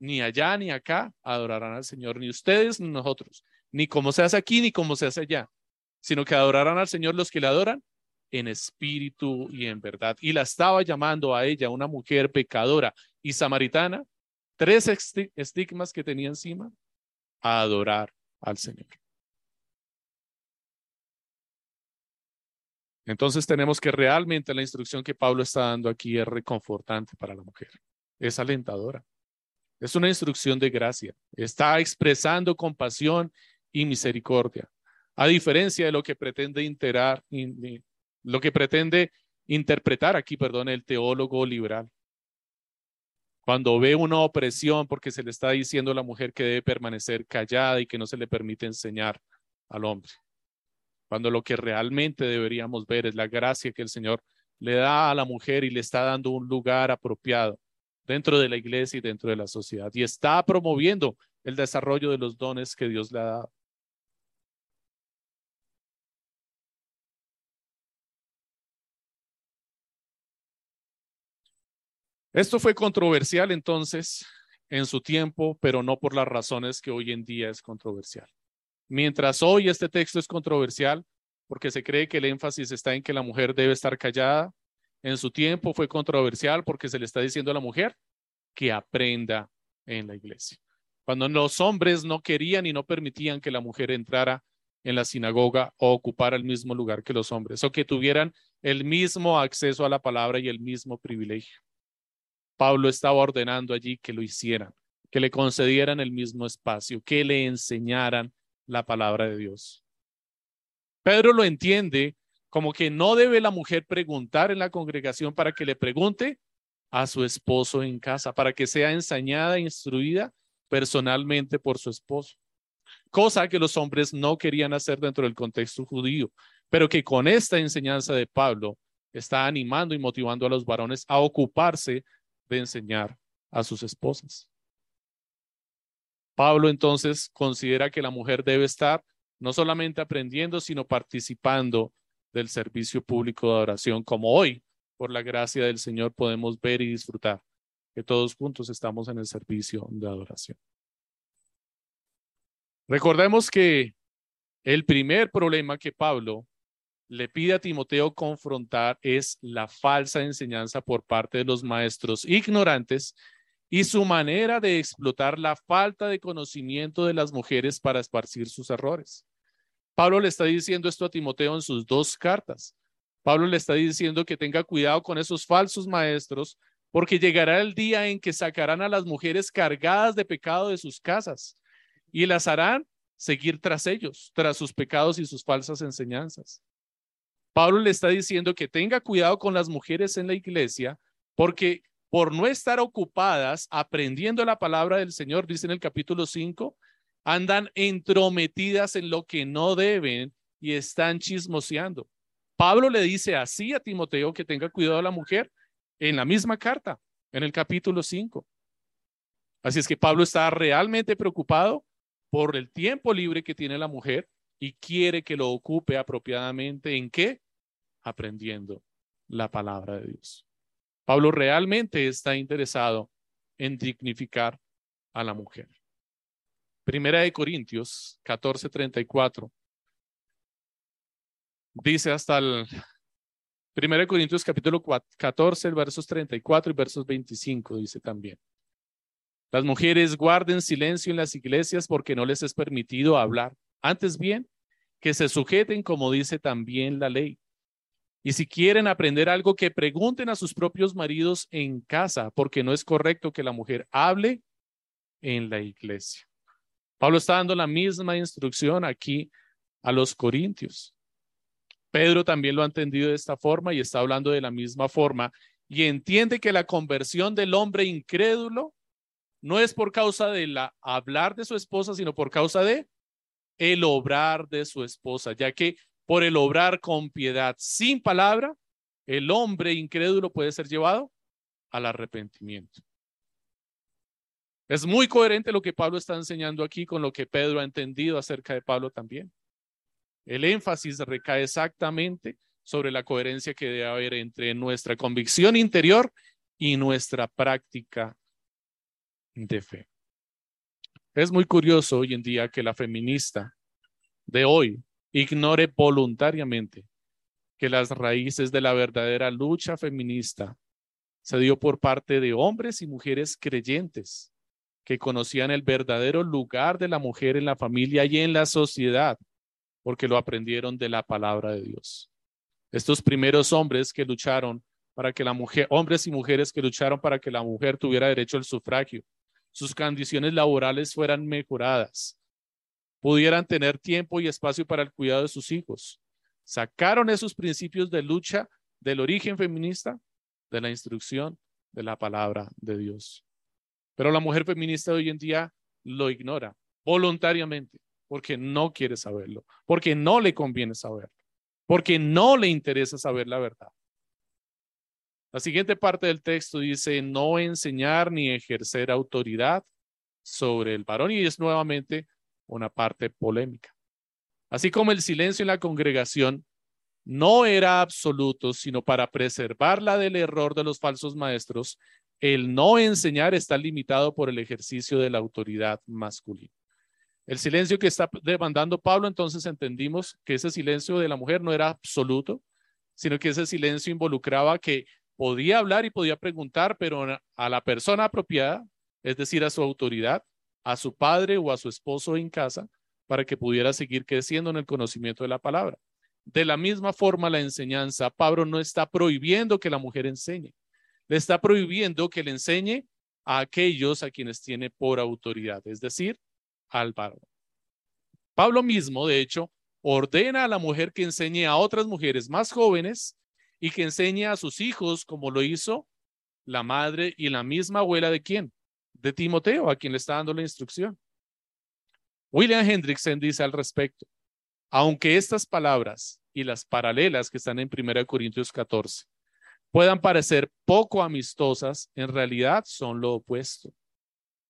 ni allá ni acá adorarán al Señor, ni ustedes ni nosotros, ni como se hace aquí ni como se hace allá, sino que adorarán al Señor los que le adoran en espíritu y en verdad. Y la estaba llamando a ella, una mujer pecadora y samaritana, tres estigmas que tenía encima, a adorar al Señor. Entonces tenemos que realmente la instrucción que Pablo está dando aquí es reconfortante para la mujer, es alentadora. Es una instrucción de gracia. Está expresando compasión y misericordia. A diferencia de lo que pretende interar, lo que pretende interpretar aquí, perdón, el teólogo liberal. Cuando ve una opresión porque se le está diciendo a la mujer que debe permanecer callada y que no se le permite enseñar al hombre. Cuando lo que realmente deberíamos ver es la gracia que el Señor le da a la mujer y le está dando un lugar apropiado dentro de la iglesia y dentro de la sociedad. Y está promoviendo el desarrollo de los dones que Dios le ha dado. Esto fue controversial entonces en su tiempo, pero no por las razones que hoy en día es controversial. Mientras hoy este texto es controversial porque se cree que el énfasis está en que la mujer debe estar callada, en su tiempo fue controversial porque se le está diciendo a la mujer que aprenda en la iglesia. Cuando los hombres no querían y no permitían que la mujer entrara en la sinagoga o ocupara el mismo lugar que los hombres, o que tuvieran el mismo acceso a la palabra y el mismo privilegio. Pablo estaba ordenando allí que lo hicieran, que le concedieran el mismo espacio, que le enseñaran la palabra de Dios. Pedro lo entiende como que no debe la mujer preguntar en la congregación para que le pregunte a su esposo en casa, para que sea enseñada e instruida personalmente por su esposo. Cosa que los hombres no querían hacer dentro del contexto judío, pero que con esta enseñanza de Pablo está animando y motivando a los varones a ocuparse de enseñar a sus esposas. Pablo entonces considera que la mujer debe estar no solamente aprendiendo, sino participando del servicio público de adoración, como hoy, por la gracia del Señor, podemos ver y disfrutar que todos juntos estamos en el servicio de adoración. Recordemos que el primer problema que Pablo le pide a Timoteo confrontar es la falsa enseñanza por parte de los maestros ignorantes y su manera de explotar la falta de conocimiento de las mujeres para esparcir sus errores. Pablo le está diciendo esto a Timoteo en sus dos cartas. Pablo le está diciendo que tenga cuidado con esos falsos maestros porque llegará el día en que sacarán a las mujeres cargadas de pecado de sus casas y las harán seguir tras ellos, tras sus pecados y sus falsas enseñanzas. Pablo le está diciendo que tenga cuidado con las mujeres en la iglesia porque por no estar ocupadas aprendiendo la palabra del Señor, dice en el capítulo 5, andan entrometidas en lo que no deben y están chismoseando. Pablo le dice así a Timoteo que tenga cuidado a la mujer en la misma carta, en el capítulo 5. Así es que Pablo está realmente preocupado por el tiempo libre que tiene la mujer y quiere que lo ocupe apropiadamente en qué? Aprendiendo la palabra de Dios. Pablo realmente está interesado en dignificar a la mujer. Primera de Corintios 14:34 dice hasta el Primera de Corintios capítulo 14, versos 34 y versos 25 dice también. Las mujeres guarden silencio en las iglesias porque no les es permitido hablar. Antes bien, que se sujeten como dice también la ley. Y si quieren aprender algo, que pregunten a sus propios maridos en casa, porque no es correcto que la mujer hable en la iglesia. Pablo está dando la misma instrucción aquí a los corintios. Pedro también lo ha entendido de esta forma y está hablando de la misma forma y entiende que la conversión del hombre incrédulo no es por causa de la hablar de su esposa, sino por causa de el obrar de su esposa, ya que por el obrar con piedad sin palabra, el hombre incrédulo puede ser llevado al arrepentimiento. Es muy coherente lo que Pablo está enseñando aquí con lo que Pedro ha entendido acerca de Pablo también. El énfasis recae exactamente sobre la coherencia que debe haber entre nuestra convicción interior y nuestra práctica de fe. Es muy curioso hoy en día que la feminista de hoy ignore voluntariamente que las raíces de la verdadera lucha feminista se dio por parte de hombres y mujeres creyentes que conocían el verdadero lugar de la mujer en la familia y en la sociedad porque lo aprendieron de la palabra de Dios. Estos primeros hombres que lucharon para que la mujer, hombres y mujeres que lucharon para que la mujer tuviera derecho al sufragio, sus condiciones laborales fueran mejoradas, pudieran tener tiempo y espacio para el cuidado de sus hijos. Sacaron esos principios de lucha del origen feminista de la instrucción de la palabra de Dios. Pero la mujer feminista de hoy en día lo ignora voluntariamente porque no quiere saberlo, porque no le conviene saberlo, porque no le interesa saber la verdad. La siguiente parte del texto dice, no enseñar ni ejercer autoridad sobre el varón y es nuevamente una parte polémica. Así como el silencio en la congregación no era absoluto, sino para preservarla del error de los falsos maestros, el no enseñar está limitado por el ejercicio de la autoridad masculina. El silencio que está demandando Pablo, entonces entendimos que ese silencio de la mujer no era absoluto, sino que ese silencio involucraba que podía hablar y podía preguntar, pero a la persona apropiada, es decir, a su autoridad, a su padre o a su esposo en casa, para que pudiera seguir creciendo en el conocimiento de la palabra. De la misma forma, la enseñanza, Pablo no está prohibiendo que la mujer enseñe, le está prohibiendo que le enseñe a aquellos a quienes tiene por autoridad, es decir, al Pablo mismo, de hecho, ordena a la mujer que enseñe a otras mujeres más jóvenes y que enseñe a sus hijos como lo hizo la madre y la misma abuela de quién? De Timoteo, a quien le está dando la instrucción. William Hendrickson dice al respecto, aunque estas palabras y las paralelas que están en 1 Corintios 14 puedan parecer poco amistosas, en realidad son lo opuesto.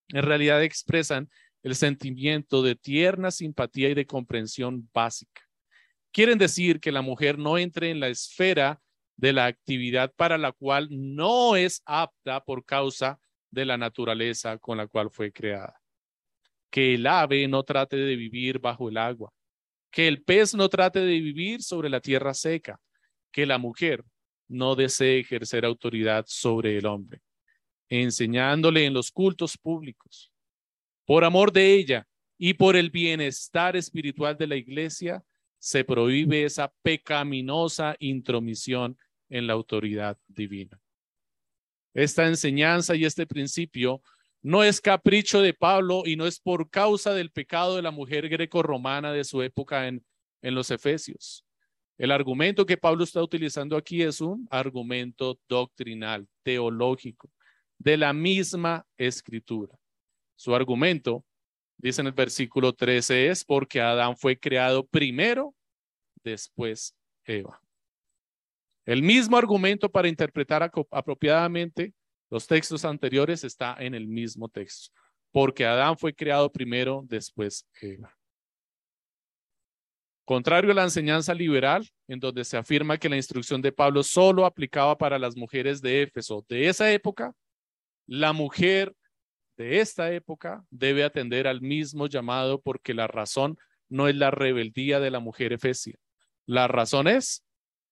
En realidad expresan el sentimiento de tierna simpatía y de comprensión básica. Quieren decir que la mujer no entre en la esfera de la actividad para la cual no es apta por causa de la naturaleza con la cual fue creada. Que el ave no trate de vivir bajo el agua, que el pez no trate de vivir sobre la tierra seca, que la mujer no desee ejercer autoridad sobre el hombre, enseñándole en los cultos públicos, por amor de ella y por el bienestar espiritual de la iglesia, se prohíbe esa pecaminosa intromisión en la autoridad divina. Esta enseñanza y este principio no es capricho de Pablo y no es por causa del pecado de la mujer greco-romana de su época en, en los Efesios. El argumento que Pablo está utilizando aquí es un argumento doctrinal, teológico, de la misma escritura. Su argumento, dice en el versículo 13, es porque Adán fue creado primero, después Eva. El mismo argumento para interpretar apropiadamente los textos anteriores está en el mismo texto, porque Adán fue creado primero, después Eva. Contrario a la enseñanza liberal, en donde se afirma que la instrucción de Pablo solo aplicaba para las mujeres de Éfeso de esa época, la mujer de esta época debe atender al mismo llamado porque la razón no es la rebeldía de la mujer efesia. La razón es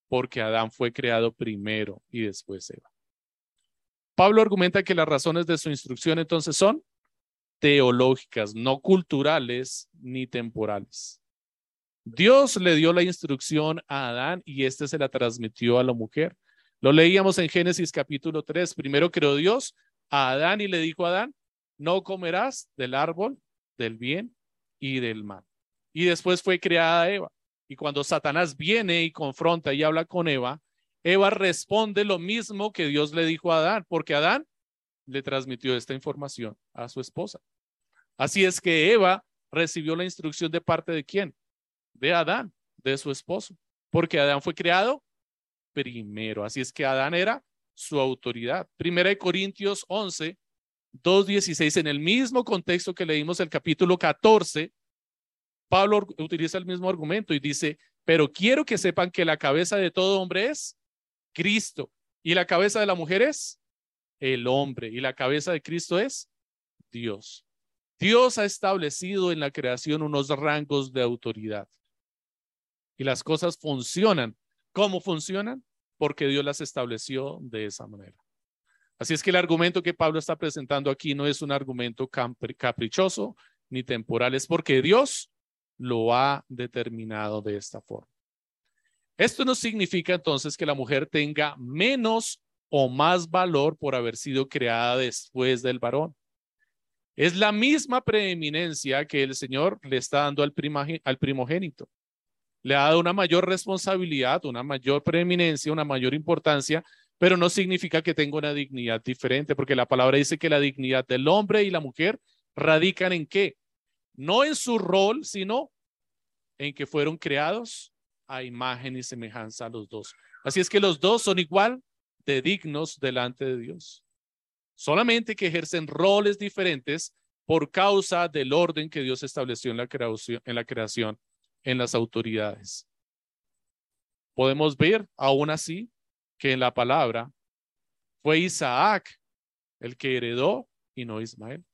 porque Adán fue creado primero y después Eva. Pablo argumenta que las razones de su instrucción entonces son teológicas, no culturales ni temporales. Dios le dio la instrucción a Adán y éste se la transmitió a la mujer. Lo leíamos en Génesis capítulo 3. Primero creó Dios a Adán y le dijo a Adán, no comerás del árbol del bien y del mal. y después fue creada Eva. Y cuando Satanás viene y confronta y habla con Eva, Eva responde lo mismo que Dios le dijo a Adán, porque Adán le transmitió esta información a su esposa. Así es que Eva recibió la instrucción de parte de quién? De Adán, de su esposo, porque Adán fue creado primero. Así es que Adán era su autoridad. Primera de Corintios 11, 2.16, en el mismo contexto que leímos el capítulo 14, Pablo utiliza el mismo argumento y dice, pero quiero que sepan que la cabeza de todo hombre es Cristo y la cabeza de la mujer es el hombre y la cabeza de Cristo es Dios. Dios ha establecido en la creación unos rangos de autoridad y las cosas funcionan. ¿Cómo funcionan? Porque Dios las estableció de esa manera. Así es que el argumento que Pablo está presentando aquí no es un argumento caprichoso ni temporal, es porque Dios lo ha determinado de esta forma. Esto no significa entonces que la mujer tenga menos o más valor por haber sido creada después del varón. Es la misma preeminencia que el Señor le está dando al, al primogénito. Le ha dado una mayor responsabilidad, una mayor preeminencia, una mayor importancia, pero no significa que tenga una dignidad diferente, porque la palabra dice que la dignidad del hombre y la mujer radican en qué? No en su rol, sino en que fueron creados a imagen y semejanza a los dos. Así es que los dos son igual de dignos delante de Dios. Solamente que ejercen roles diferentes por causa del orden que Dios estableció en la creación, en, la creación, en las autoridades. Podemos ver aún así que en la palabra fue Isaac el que heredó y no Ismael.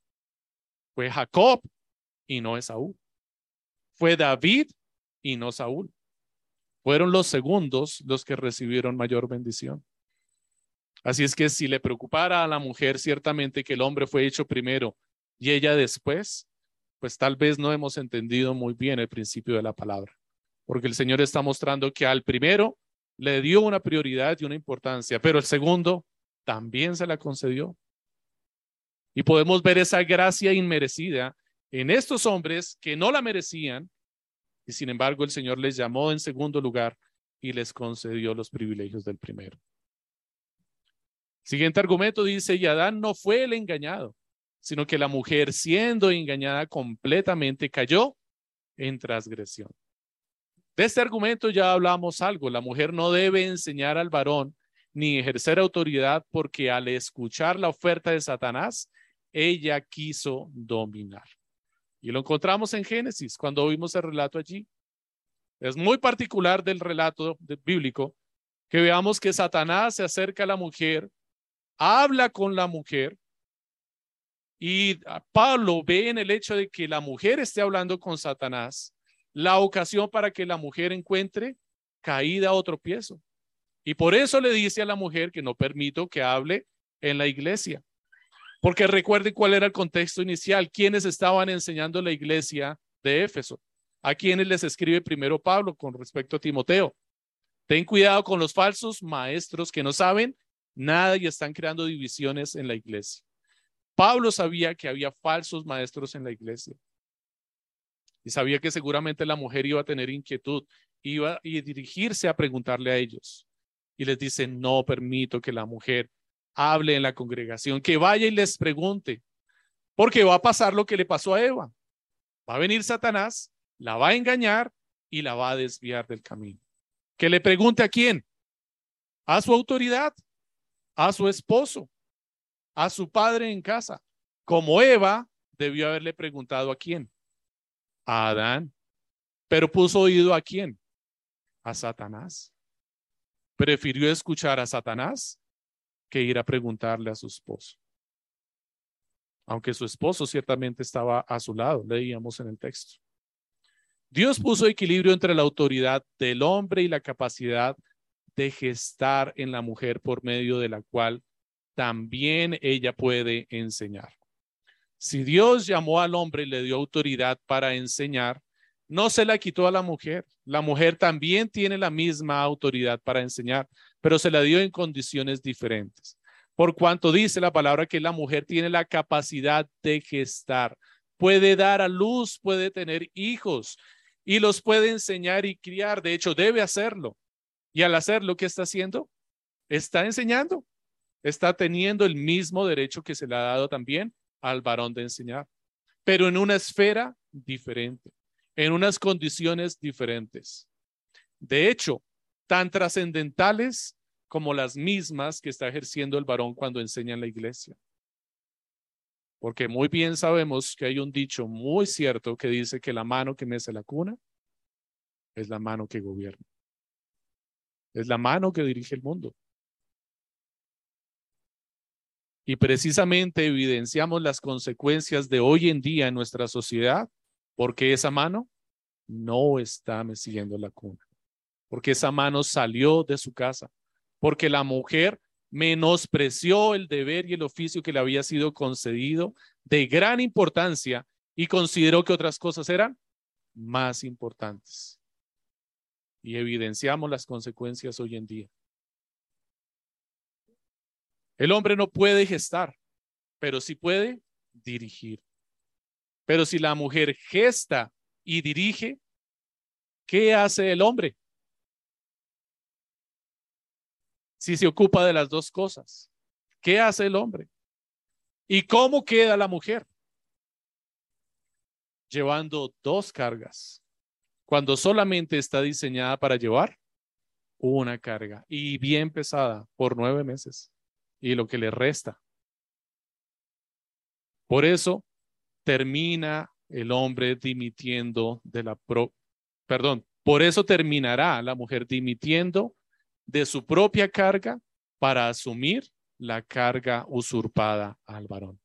Fue Jacob y no Esaú. Fue David y no Saúl. Fueron los segundos los que recibieron mayor bendición. Así es que si le preocupara a la mujer ciertamente que el hombre fue hecho primero y ella después, pues tal vez no hemos entendido muy bien el principio de la palabra, porque el Señor está mostrando que al primero le dio una prioridad y una importancia, pero el segundo también se la concedió. Y podemos ver esa gracia inmerecida en estos hombres que no la merecían, y sin embargo el Señor les llamó en segundo lugar y les concedió los privilegios del primero. Siguiente argumento dice, y Adán no fue el engañado, sino que la mujer siendo engañada completamente cayó en transgresión. De este argumento ya hablamos algo. La mujer no debe enseñar al varón ni ejercer autoridad porque al escuchar la oferta de Satanás, ella quiso dominar. Y lo encontramos en Génesis, cuando vimos el relato allí. Es muy particular del relato bíblico que veamos que Satanás se acerca a la mujer habla con la mujer y Pablo ve en el hecho de que la mujer esté hablando con Satanás la ocasión para que la mujer encuentre caída o tropiezo. Y por eso le dice a la mujer que no permito que hable en la iglesia. Porque recuerden cuál era el contexto inicial, quiénes estaban enseñando la iglesia de Éfeso, a quienes les escribe primero Pablo con respecto a Timoteo. Ten cuidado con los falsos maestros que no saben nada y están creando divisiones en la iglesia. Pablo sabía que había falsos maestros en la iglesia y sabía que seguramente la mujer iba a tener inquietud, iba a dirigirse a preguntarle a ellos. Y les dice, no permito que la mujer hable en la congregación, que vaya y les pregunte, porque va a pasar lo que le pasó a Eva. Va a venir Satanás, la va a engañar y la va a desviar del camino. Que le pregunte a quién, a su autoridad, a su esposo, a su padre en casa, como Eva debió haberle preguntado a quién, a Adán, pero puso oído a quién, a Satanás. Prefirió escuchar a Satanás que ir a preguntarle a su esposo. Aunque su esposo ciertamente estaba a su lado, leíamos en el texto. Dios puso equilibrio entre la autoridad del hombre y la capacidad de gestar en la mujer por medio de la cual también ella puede enseñar. Si Dios llamó al hombre y le dio autoridad para enseñar, no se la quitó a la mujer. La mujer también tiene la misma autoridad para enseñar, pero se la dio en condiciones diferentes. Por cuanto dice la palabra que la mujer tiene la capacidad de gestar, puede dar a luz, puede tener hijos, y los puede enseñar y criar. De hecho, debe hacerlo. Y al hacerlo, ¿qué está haciendo? Está enseñando. Está teniendo el mismo derecho que se le ha dado también al varón de enseñar, pero en una esfera diferente, en unas condiciones diferentes. De hecho, tan trascendentales como las mismas que está ejerciendo el varón cuando enseña en la iglesia. Porque muy bien sabemos que hay un dicho muy cierto que dice que la mano que mece la cuna es la mano que gobierna. Es la mano que dirige el mundo. Y precisamente evidenciamos las consecuencias de hoy en día en nuestra sociedad porque esa mano no está meciendo la cuna. Porque esa mano salió de su casa. Porque la mujer menospreció el deber y el oficio que le había sido concedido de gran importancia y consideró que otras cosas eran más importantes. Y evidenciamos las consecuencias hoy en día. El hombre no puede gestar, pero sí puede dirigir. Pero si la mujer gesta y dirige, ¿qué hace el hombre? si se ocupa de las dos cosas? ¿Qué hace el hombre? ¿Y cómo queda la mujer? Llevando dos cargas, cuando solamente está diseñada para llevar una carga y bien pesada por nueve meses y lo que le resta. Por eso termina el hombre dimitiendo de la pro, perdón, por eso terminará la mujer dimitiendo de su propia carga para asumir la carga usurpada al varón.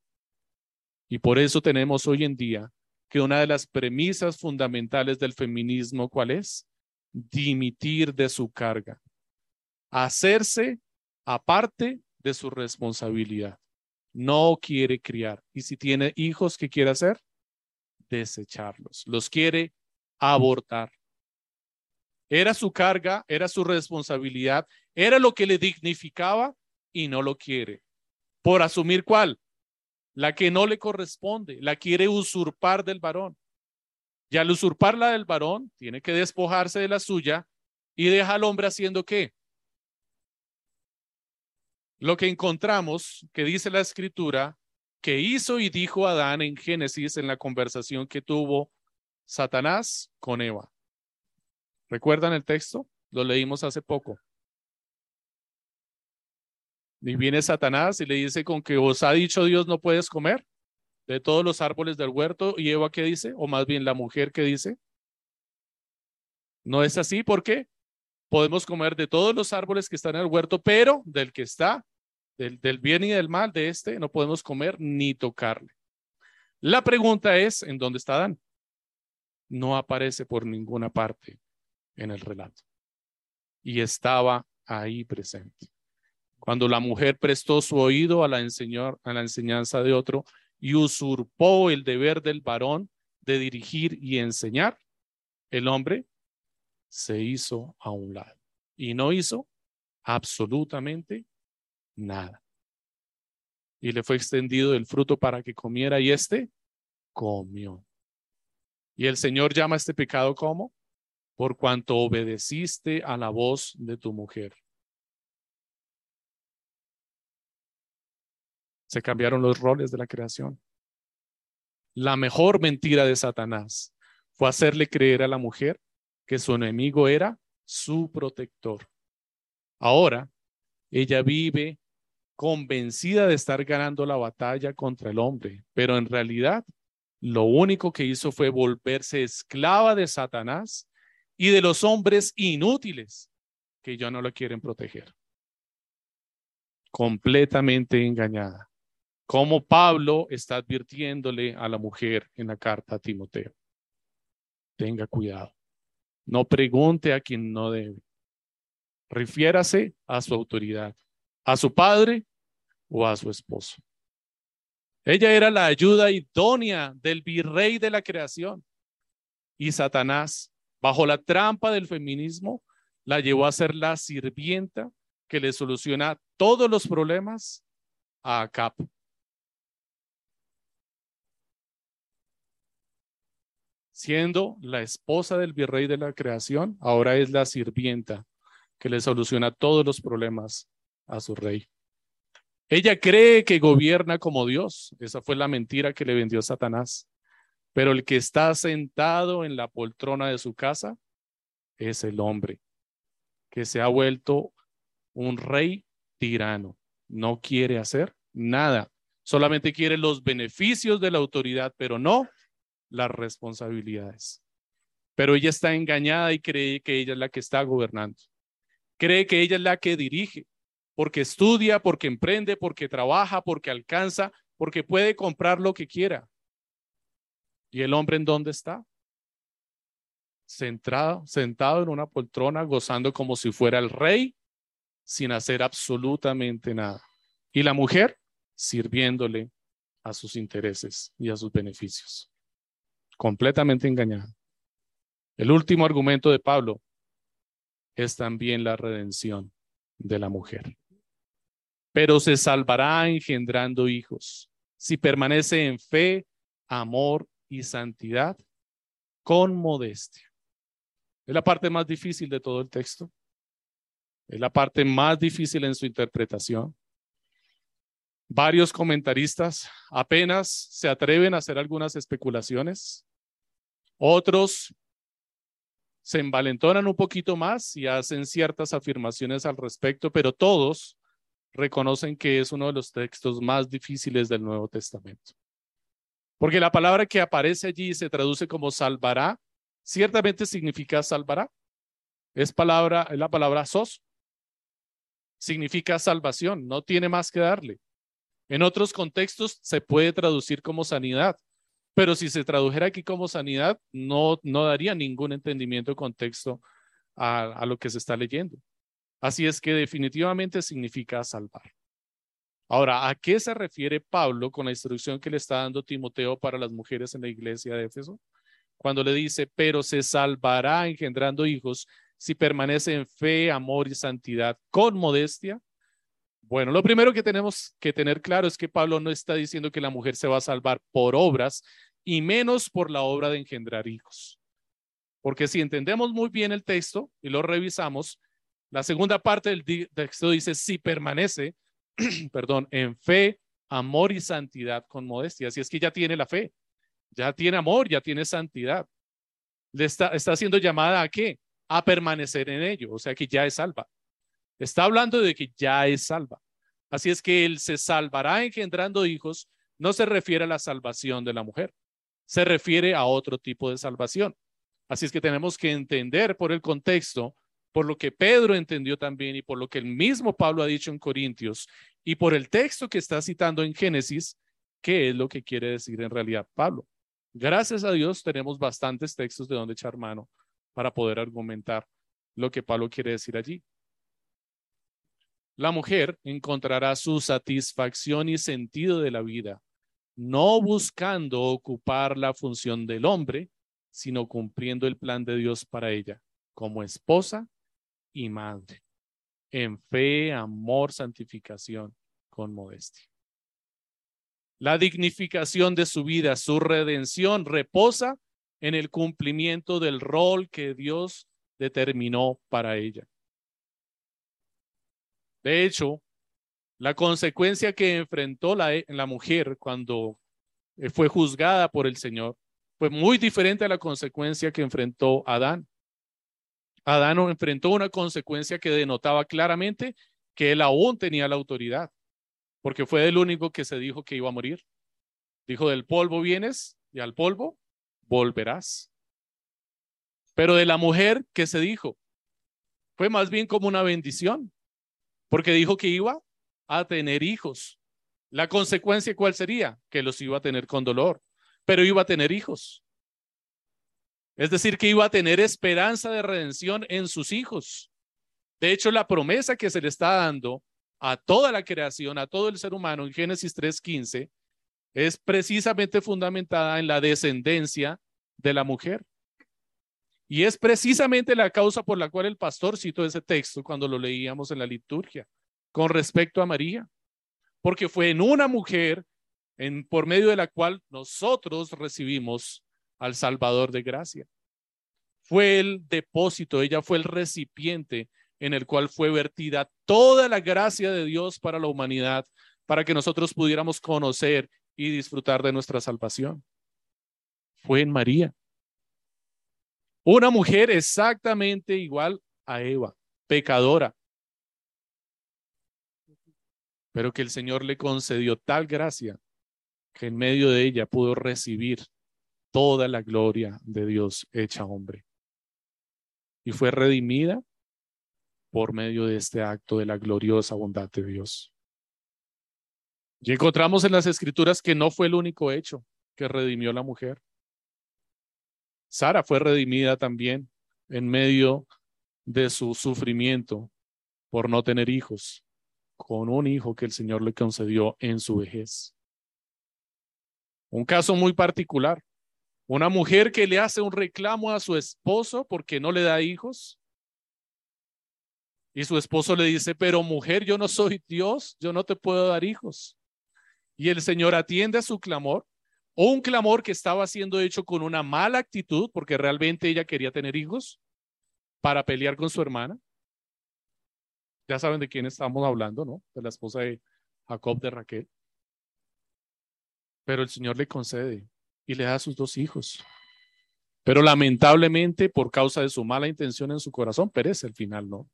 Y por eso tenemos hoy en día que una de las premisas fundamentales del feminismo, ¿cuál es? Dimitir de su carga, hacerse aparte de su responsabilidad. No quiere criar. Y si tiene hijos, ¿qué quiere hacer? Desecharlos. Los quiere abortar. Era su carga, era su responsabilidad, era lo que le dignificaba y no lo quiere. ¿Por asumir cuál? La que no le corresponde, la quiere usurpar del varón. Y al usurpar la del varón, tiene que despojarse de la suya y deja al hombre haciendo qué? Lo que encontramos que dice la escritura que hizo y dijo Adán en Génesis en la conversación que tuvo Satanás con Eva. ¿Recuerdan el texto? Lo leímos hace poco. Y viene Satanás y le dice con que os ha dicho Dios no puedes comer de todos los árboles del huerto. ¿Y Eva qué dice? O más bien la mujer que dice. No es así porque podemos comer de todos los árboles que están en el huerto, pero del que está, del, bien y del mal de este, no podemos comer ni tocarle. La pregunta es, ¿en dónde está Adán? No aparece por ninguna parte en el relato. Y estaba ahí presente. Cuando la mujer prestó su oído a la, a la enseñanza de otro y usurpó el deber del varón de dirigir y enseñar, el hombre se hizo a un lado y no hizo absolutamente nada. Y le fue extendido el fruto para que comiera y éste comió. Y el Señor llama a este pecado como por cuanto obedeciste a la voz de tu mujer. Se cambiaron los roles de la creación. La mejor mentira de Satanás fue hacerle creer a la mujer que su enemigo era su protector. Ahora, ella vive convencida de estar ganando la batalla contra el hombre, pero en realidad lo único que hizo fue volverse esclava de Satanás y de los hombres inútiles que ya no lo quieren proteger. Completamente engañada. Como Pablo está advirtiéndole a la mujer en la carta a Timoteo. Tenga cuidado. No pregunte a quien no debe. Refiérase a su autoridad, a su padre o a su esposo. Ella era la ayuda idónea del virrey de la creación. Y Satanás bajo la trampa del feminismo, la llevó a ser la sirvienta que le soluciona todos los problemas a Acap. siendo la esposa del virrey de la creación, ahora es la sirvienta que le soluciona todos los problemas a su rey. Ella cree que gobierna como Dios. Esa fue la mentira que le vendió Satanás. Pero el que está sentado en la poltrona de su casa es el hombre, que se ha vuelto un rey tirano. No quiere hacer nada. Solamente quiere los beneficios de la autoridad, pero no las responsabilidades. Pero ella está engañada y cree que ella es la que está gobernando. Cree que ella es la que dirige, porque estudia, porque emprende, porque trabaja, porque alcanza, porque puede comprar lo que quiera. ¿Y el hombre en dónde está? Sentado, sentado en una poltrona, gozando como si fuera el rey, sin hacer absolutamente nada. Y la mujer sirviéndole a sus intereses y a sus beneficios completamente engañada. El último argumento de Pablo es también la redención de la mujer. Pero se salvará engendrando hijos si permanece en fe, amor y santidad con modestia. Es la parte más difícil de todo el texto. Es la parte más difícil en su interpretación. Varios comentaristas apenas se atreven a hacer algunas especulaciones. Otros se envalentonan un poquito más y hacen ciertas afirmaciones al respecto, pero todos reconocen que es uno de los textos más difíciles del Nuevo Testamento. Porque la palabra que aparece allí se traduce como salvará, ciertamente significa salvará. Es palabra, es la palabra sos. Significa salvación, no tiene más que darle. En otros contextos se puede traducir como sanidad. Pero si se tradujera aquí como sanidad, no, no daría ningún entendimiento contexto a, a lo que se está leyendo. Así es que definitivamente significa salvar. Ahora, ¿a qué se refiere Pablo con la instrucción que le está dando Timoteo para las mujeres en la iglesia de Éfeso? Cuando le dice, pero se salvará engendrando hijos si permanece en fe, amor y santidad con modestia. Bueno, lo primero que tenemos que tener claro es que Pablo no está diciendo que la mujer se va a salvar por obras y menos por la obra de engendrar hijos. Porque si entendemos muy bien el texto y lo revisamos, la segunda parte del texto dice, si permanece, perdón, en fe, amor y santidad con modestia. Así es que ya tiene la fe, ya tiene amor, ya tiene santidad. Le está, está siendo llamada a qué? A permanecer en ello, o sea que ya es salva. Está hablando de que ya es salva. Así es que él se salvará engendrando hijos, no se refiere a la salvación de la mujer, se refiere a otro tipo de salvación. Así es que tenemos que entender por el contexto, por lo que Pedro entendió también y por lo que el mismo Pablo ha dicho en Corintios y por el texto que está citando en Génesis, qué es lo que quiere decir en realidad Pablo. Gracias a Dios tenemos bastantes textos de donde echar mano para poder argumentar lo que Pablo quiere decir allí. La mujer encontrará su satisfacción y sentido de la vida, no buscando ocupar la función del hombre, sino cumpliendo el plan de Dios para ella, como esposa y madre, en fe, amor, santificación, con modestia. La dignificación de su vida, su redención, reposa en el cumplimiento del rol que Dios determinó para ella. De hecho, la consecuencia que enfrentó la, la mujer cuando eh, fue juzgada por el Señor fue muy diferente a la consecuencia que enfrentó Adán. Adán enfrentó una consecuencia que denotaba claramente que él aún tenía la autoridad, porque fue el único que se dijo que iba a morir. Dijo, del polvo vienes y al polvo volverás. Pero de la mujer, ¿qué se dijo? Fue más bien como una bendición, porque dijo que iba a tener hijos. La consecuencia, ¿cuál sería? Que los iba a tener con dolor, pero iba a tener hijos. Es decir, que iba a tener esperanza de redención en sus hijos. De hecho, la promesa que se le está dando a toda la creación, a todo el ser humano en Génesis 3.15, es precisamente fundamentada en la descendencia de la mujer. Y es precisamente la causa por la cual el pastor citó ese texto cuando lo leíamos en la liturgia con respecto a María, porque fue en una mujer en, por medio de la cual nosotros recibimos al Salvador de gracia. Fue el depósito, ella fue el recipiente en el cual fue vertida toda la gracia de Dios para la humanidad, para que nosotros pudiéramos conocer y disfrutar de nuestra salvación. Fue en María. Una mujer exactamente igual a Eva, pecadora, pero que el Señor le concedió tal gracia que en medio de ella pudo recibir toda la gloria de Dios hecha hombre. Y fue redimida por medio de este acto de la gloriosa bondad de Dios. Y encontramos en las escrituras que no fue el único hecho que redimió la mujer. Sara fue redimida también en medio de su sufrimiento por no tener hijos, con un hijo que el Señor le concedió en su vejez. Un caso muy particular. Una mujer que le hace un reclamo a su esposo porque no le da hijos. Y su esposo le dice, pero mujer, yo no soy Dios, yo no te puedo dar hijos. Y el Señor atiende a su clamor, o un clamor que estaba siendo hecho con una mala actitud, porque realmente ella quería tener hijos, para pelear con su hermana. Ya saben de quién estamos hablando, ¿no? De la esposa de Jacob de Raquel. Pero el Señor le concede y le da a sus dos hijos. Pero lamentablemente, por causa de su mala intención en su corazón, perece al final, ¿no?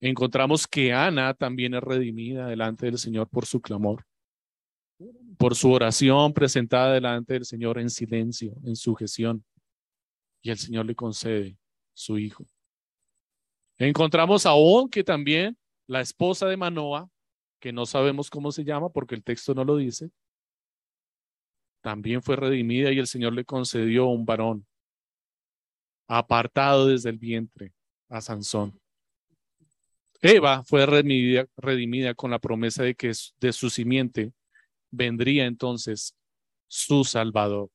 Encontramos que Ana también es redimida delante del Señor por su clamor, por su oración presentada delante del Señor en silencio, en sujeción. Y el Señor le concede su hijo. Encontramos a On, que también la esposa de Manoa que no sabemos cómo se llama porque el texto no lo dice, también fue redimida y el Señor le concedió un varón apartado desde el vientre a Sansón. Eva fue redimida, con la promesa de que de su simiente vendría entonces su Salvador,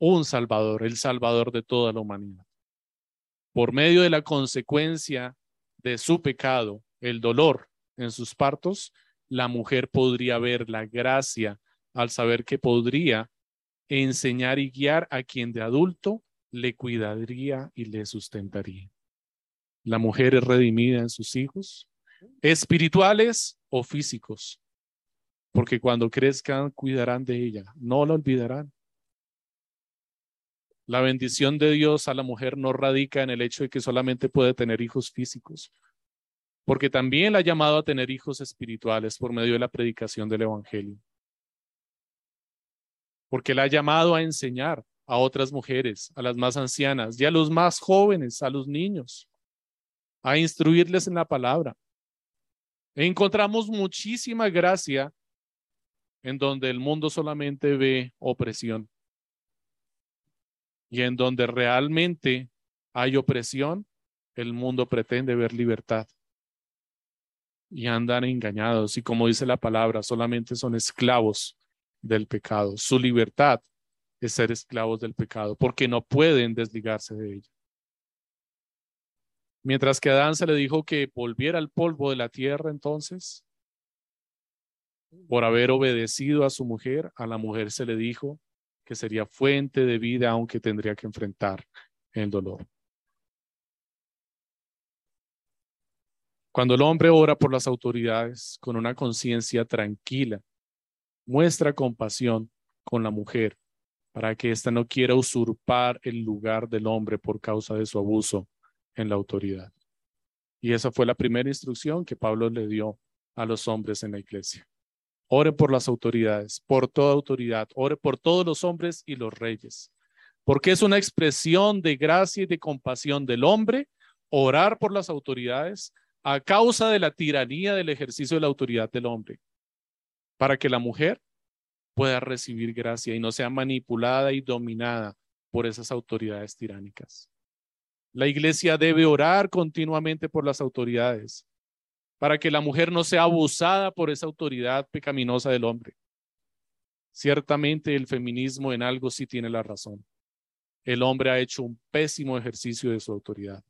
un Salvador, el Salvador de toda la humanidad. Por medio de la consecuencia de su pecado, el dolor en sus partos, la mujer podría ver la gracia al saber que podría enseñar y guiar a quien de adulto le cuidaría y le sustentaría. La mujer es redimida en sus hijos, espirituales o físicos, porque cuando crezcan cuidarán de ella, no la olvidarán. La bendición de Dios a la mujer no radica en el hecho de que solamente puede tener hijos físicos, porque también la ha llamado a tener hijos espirituales por medio de la predicación del Evangelio. Porque la ha llamado a enseñar a otras mujeres, a las más ancianas y a los más jóvenes, a los niños, a instruirles en la palabra. encontramos muchísima gracia en donde el mundo solamente ve opresión y en donde realmente hay opresión, el mundo pretende ver libertad y andan engañados y como dice la palabra, solamente son esclavos del pecado. Su libertad es ser esclavos del pecado porque no pueden desligarse de ella. Mientras que Adán se le dijo que volviera al polvo de la tierra entonces, por haber obedecido a su mujer, a la mujer se le dijo que sería fuente de vida aunque tendría que enfrentar el dolor. Cuando el hombre ora por las autoridades con una conciencia tranquila, muestra compasión con la mujer para que ésta no quiera usurpar el lugar del hombre por causa de su abuso en la autoridad. Y esa fue la primera instrucción que Pablo le dio a los hombres en la iglesia. Ore por las autoridades, por toda autoridad, ore por todos los hombres y los reyes, porque es una expresión de gracia y de compasión del hombre orar por las autoridades a causa de la tiranía del ejercicio de la autoridad del hombre, para que la mujer pueda recibir gracia y no sea manipulada y dominada por esas autoridades tiránicas. La iglesia debe orar continuamente por las autoridades, para que la mujer no sea abusada por esa autoridad pecaminosa del hombre. Ciertamente el feminismo en algo sí tiene la razón. El hombre ha hecho un pésimo ejercicio de su autoridad.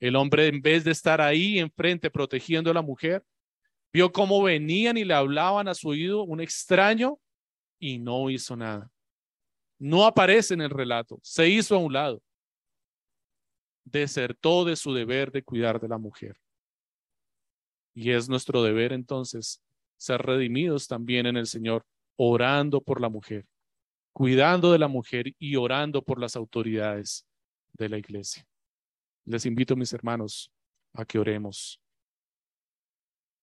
El hombre, en vez de estar ahí enfrente protegiendo a la mujer, vio cómo venían y le hablaban a su oído un extraño y no hizo nada. No aparece en el relato, se hizo a un lado. Desertó de su deber de cuidar de la mujer. Y es nuestro deber entonces ser redimidos también en el Señor, orando por la mujer, cuidando de la mujer y orando por las autoridades de la iglesia. Les invito, mis hermanos, a que oremos.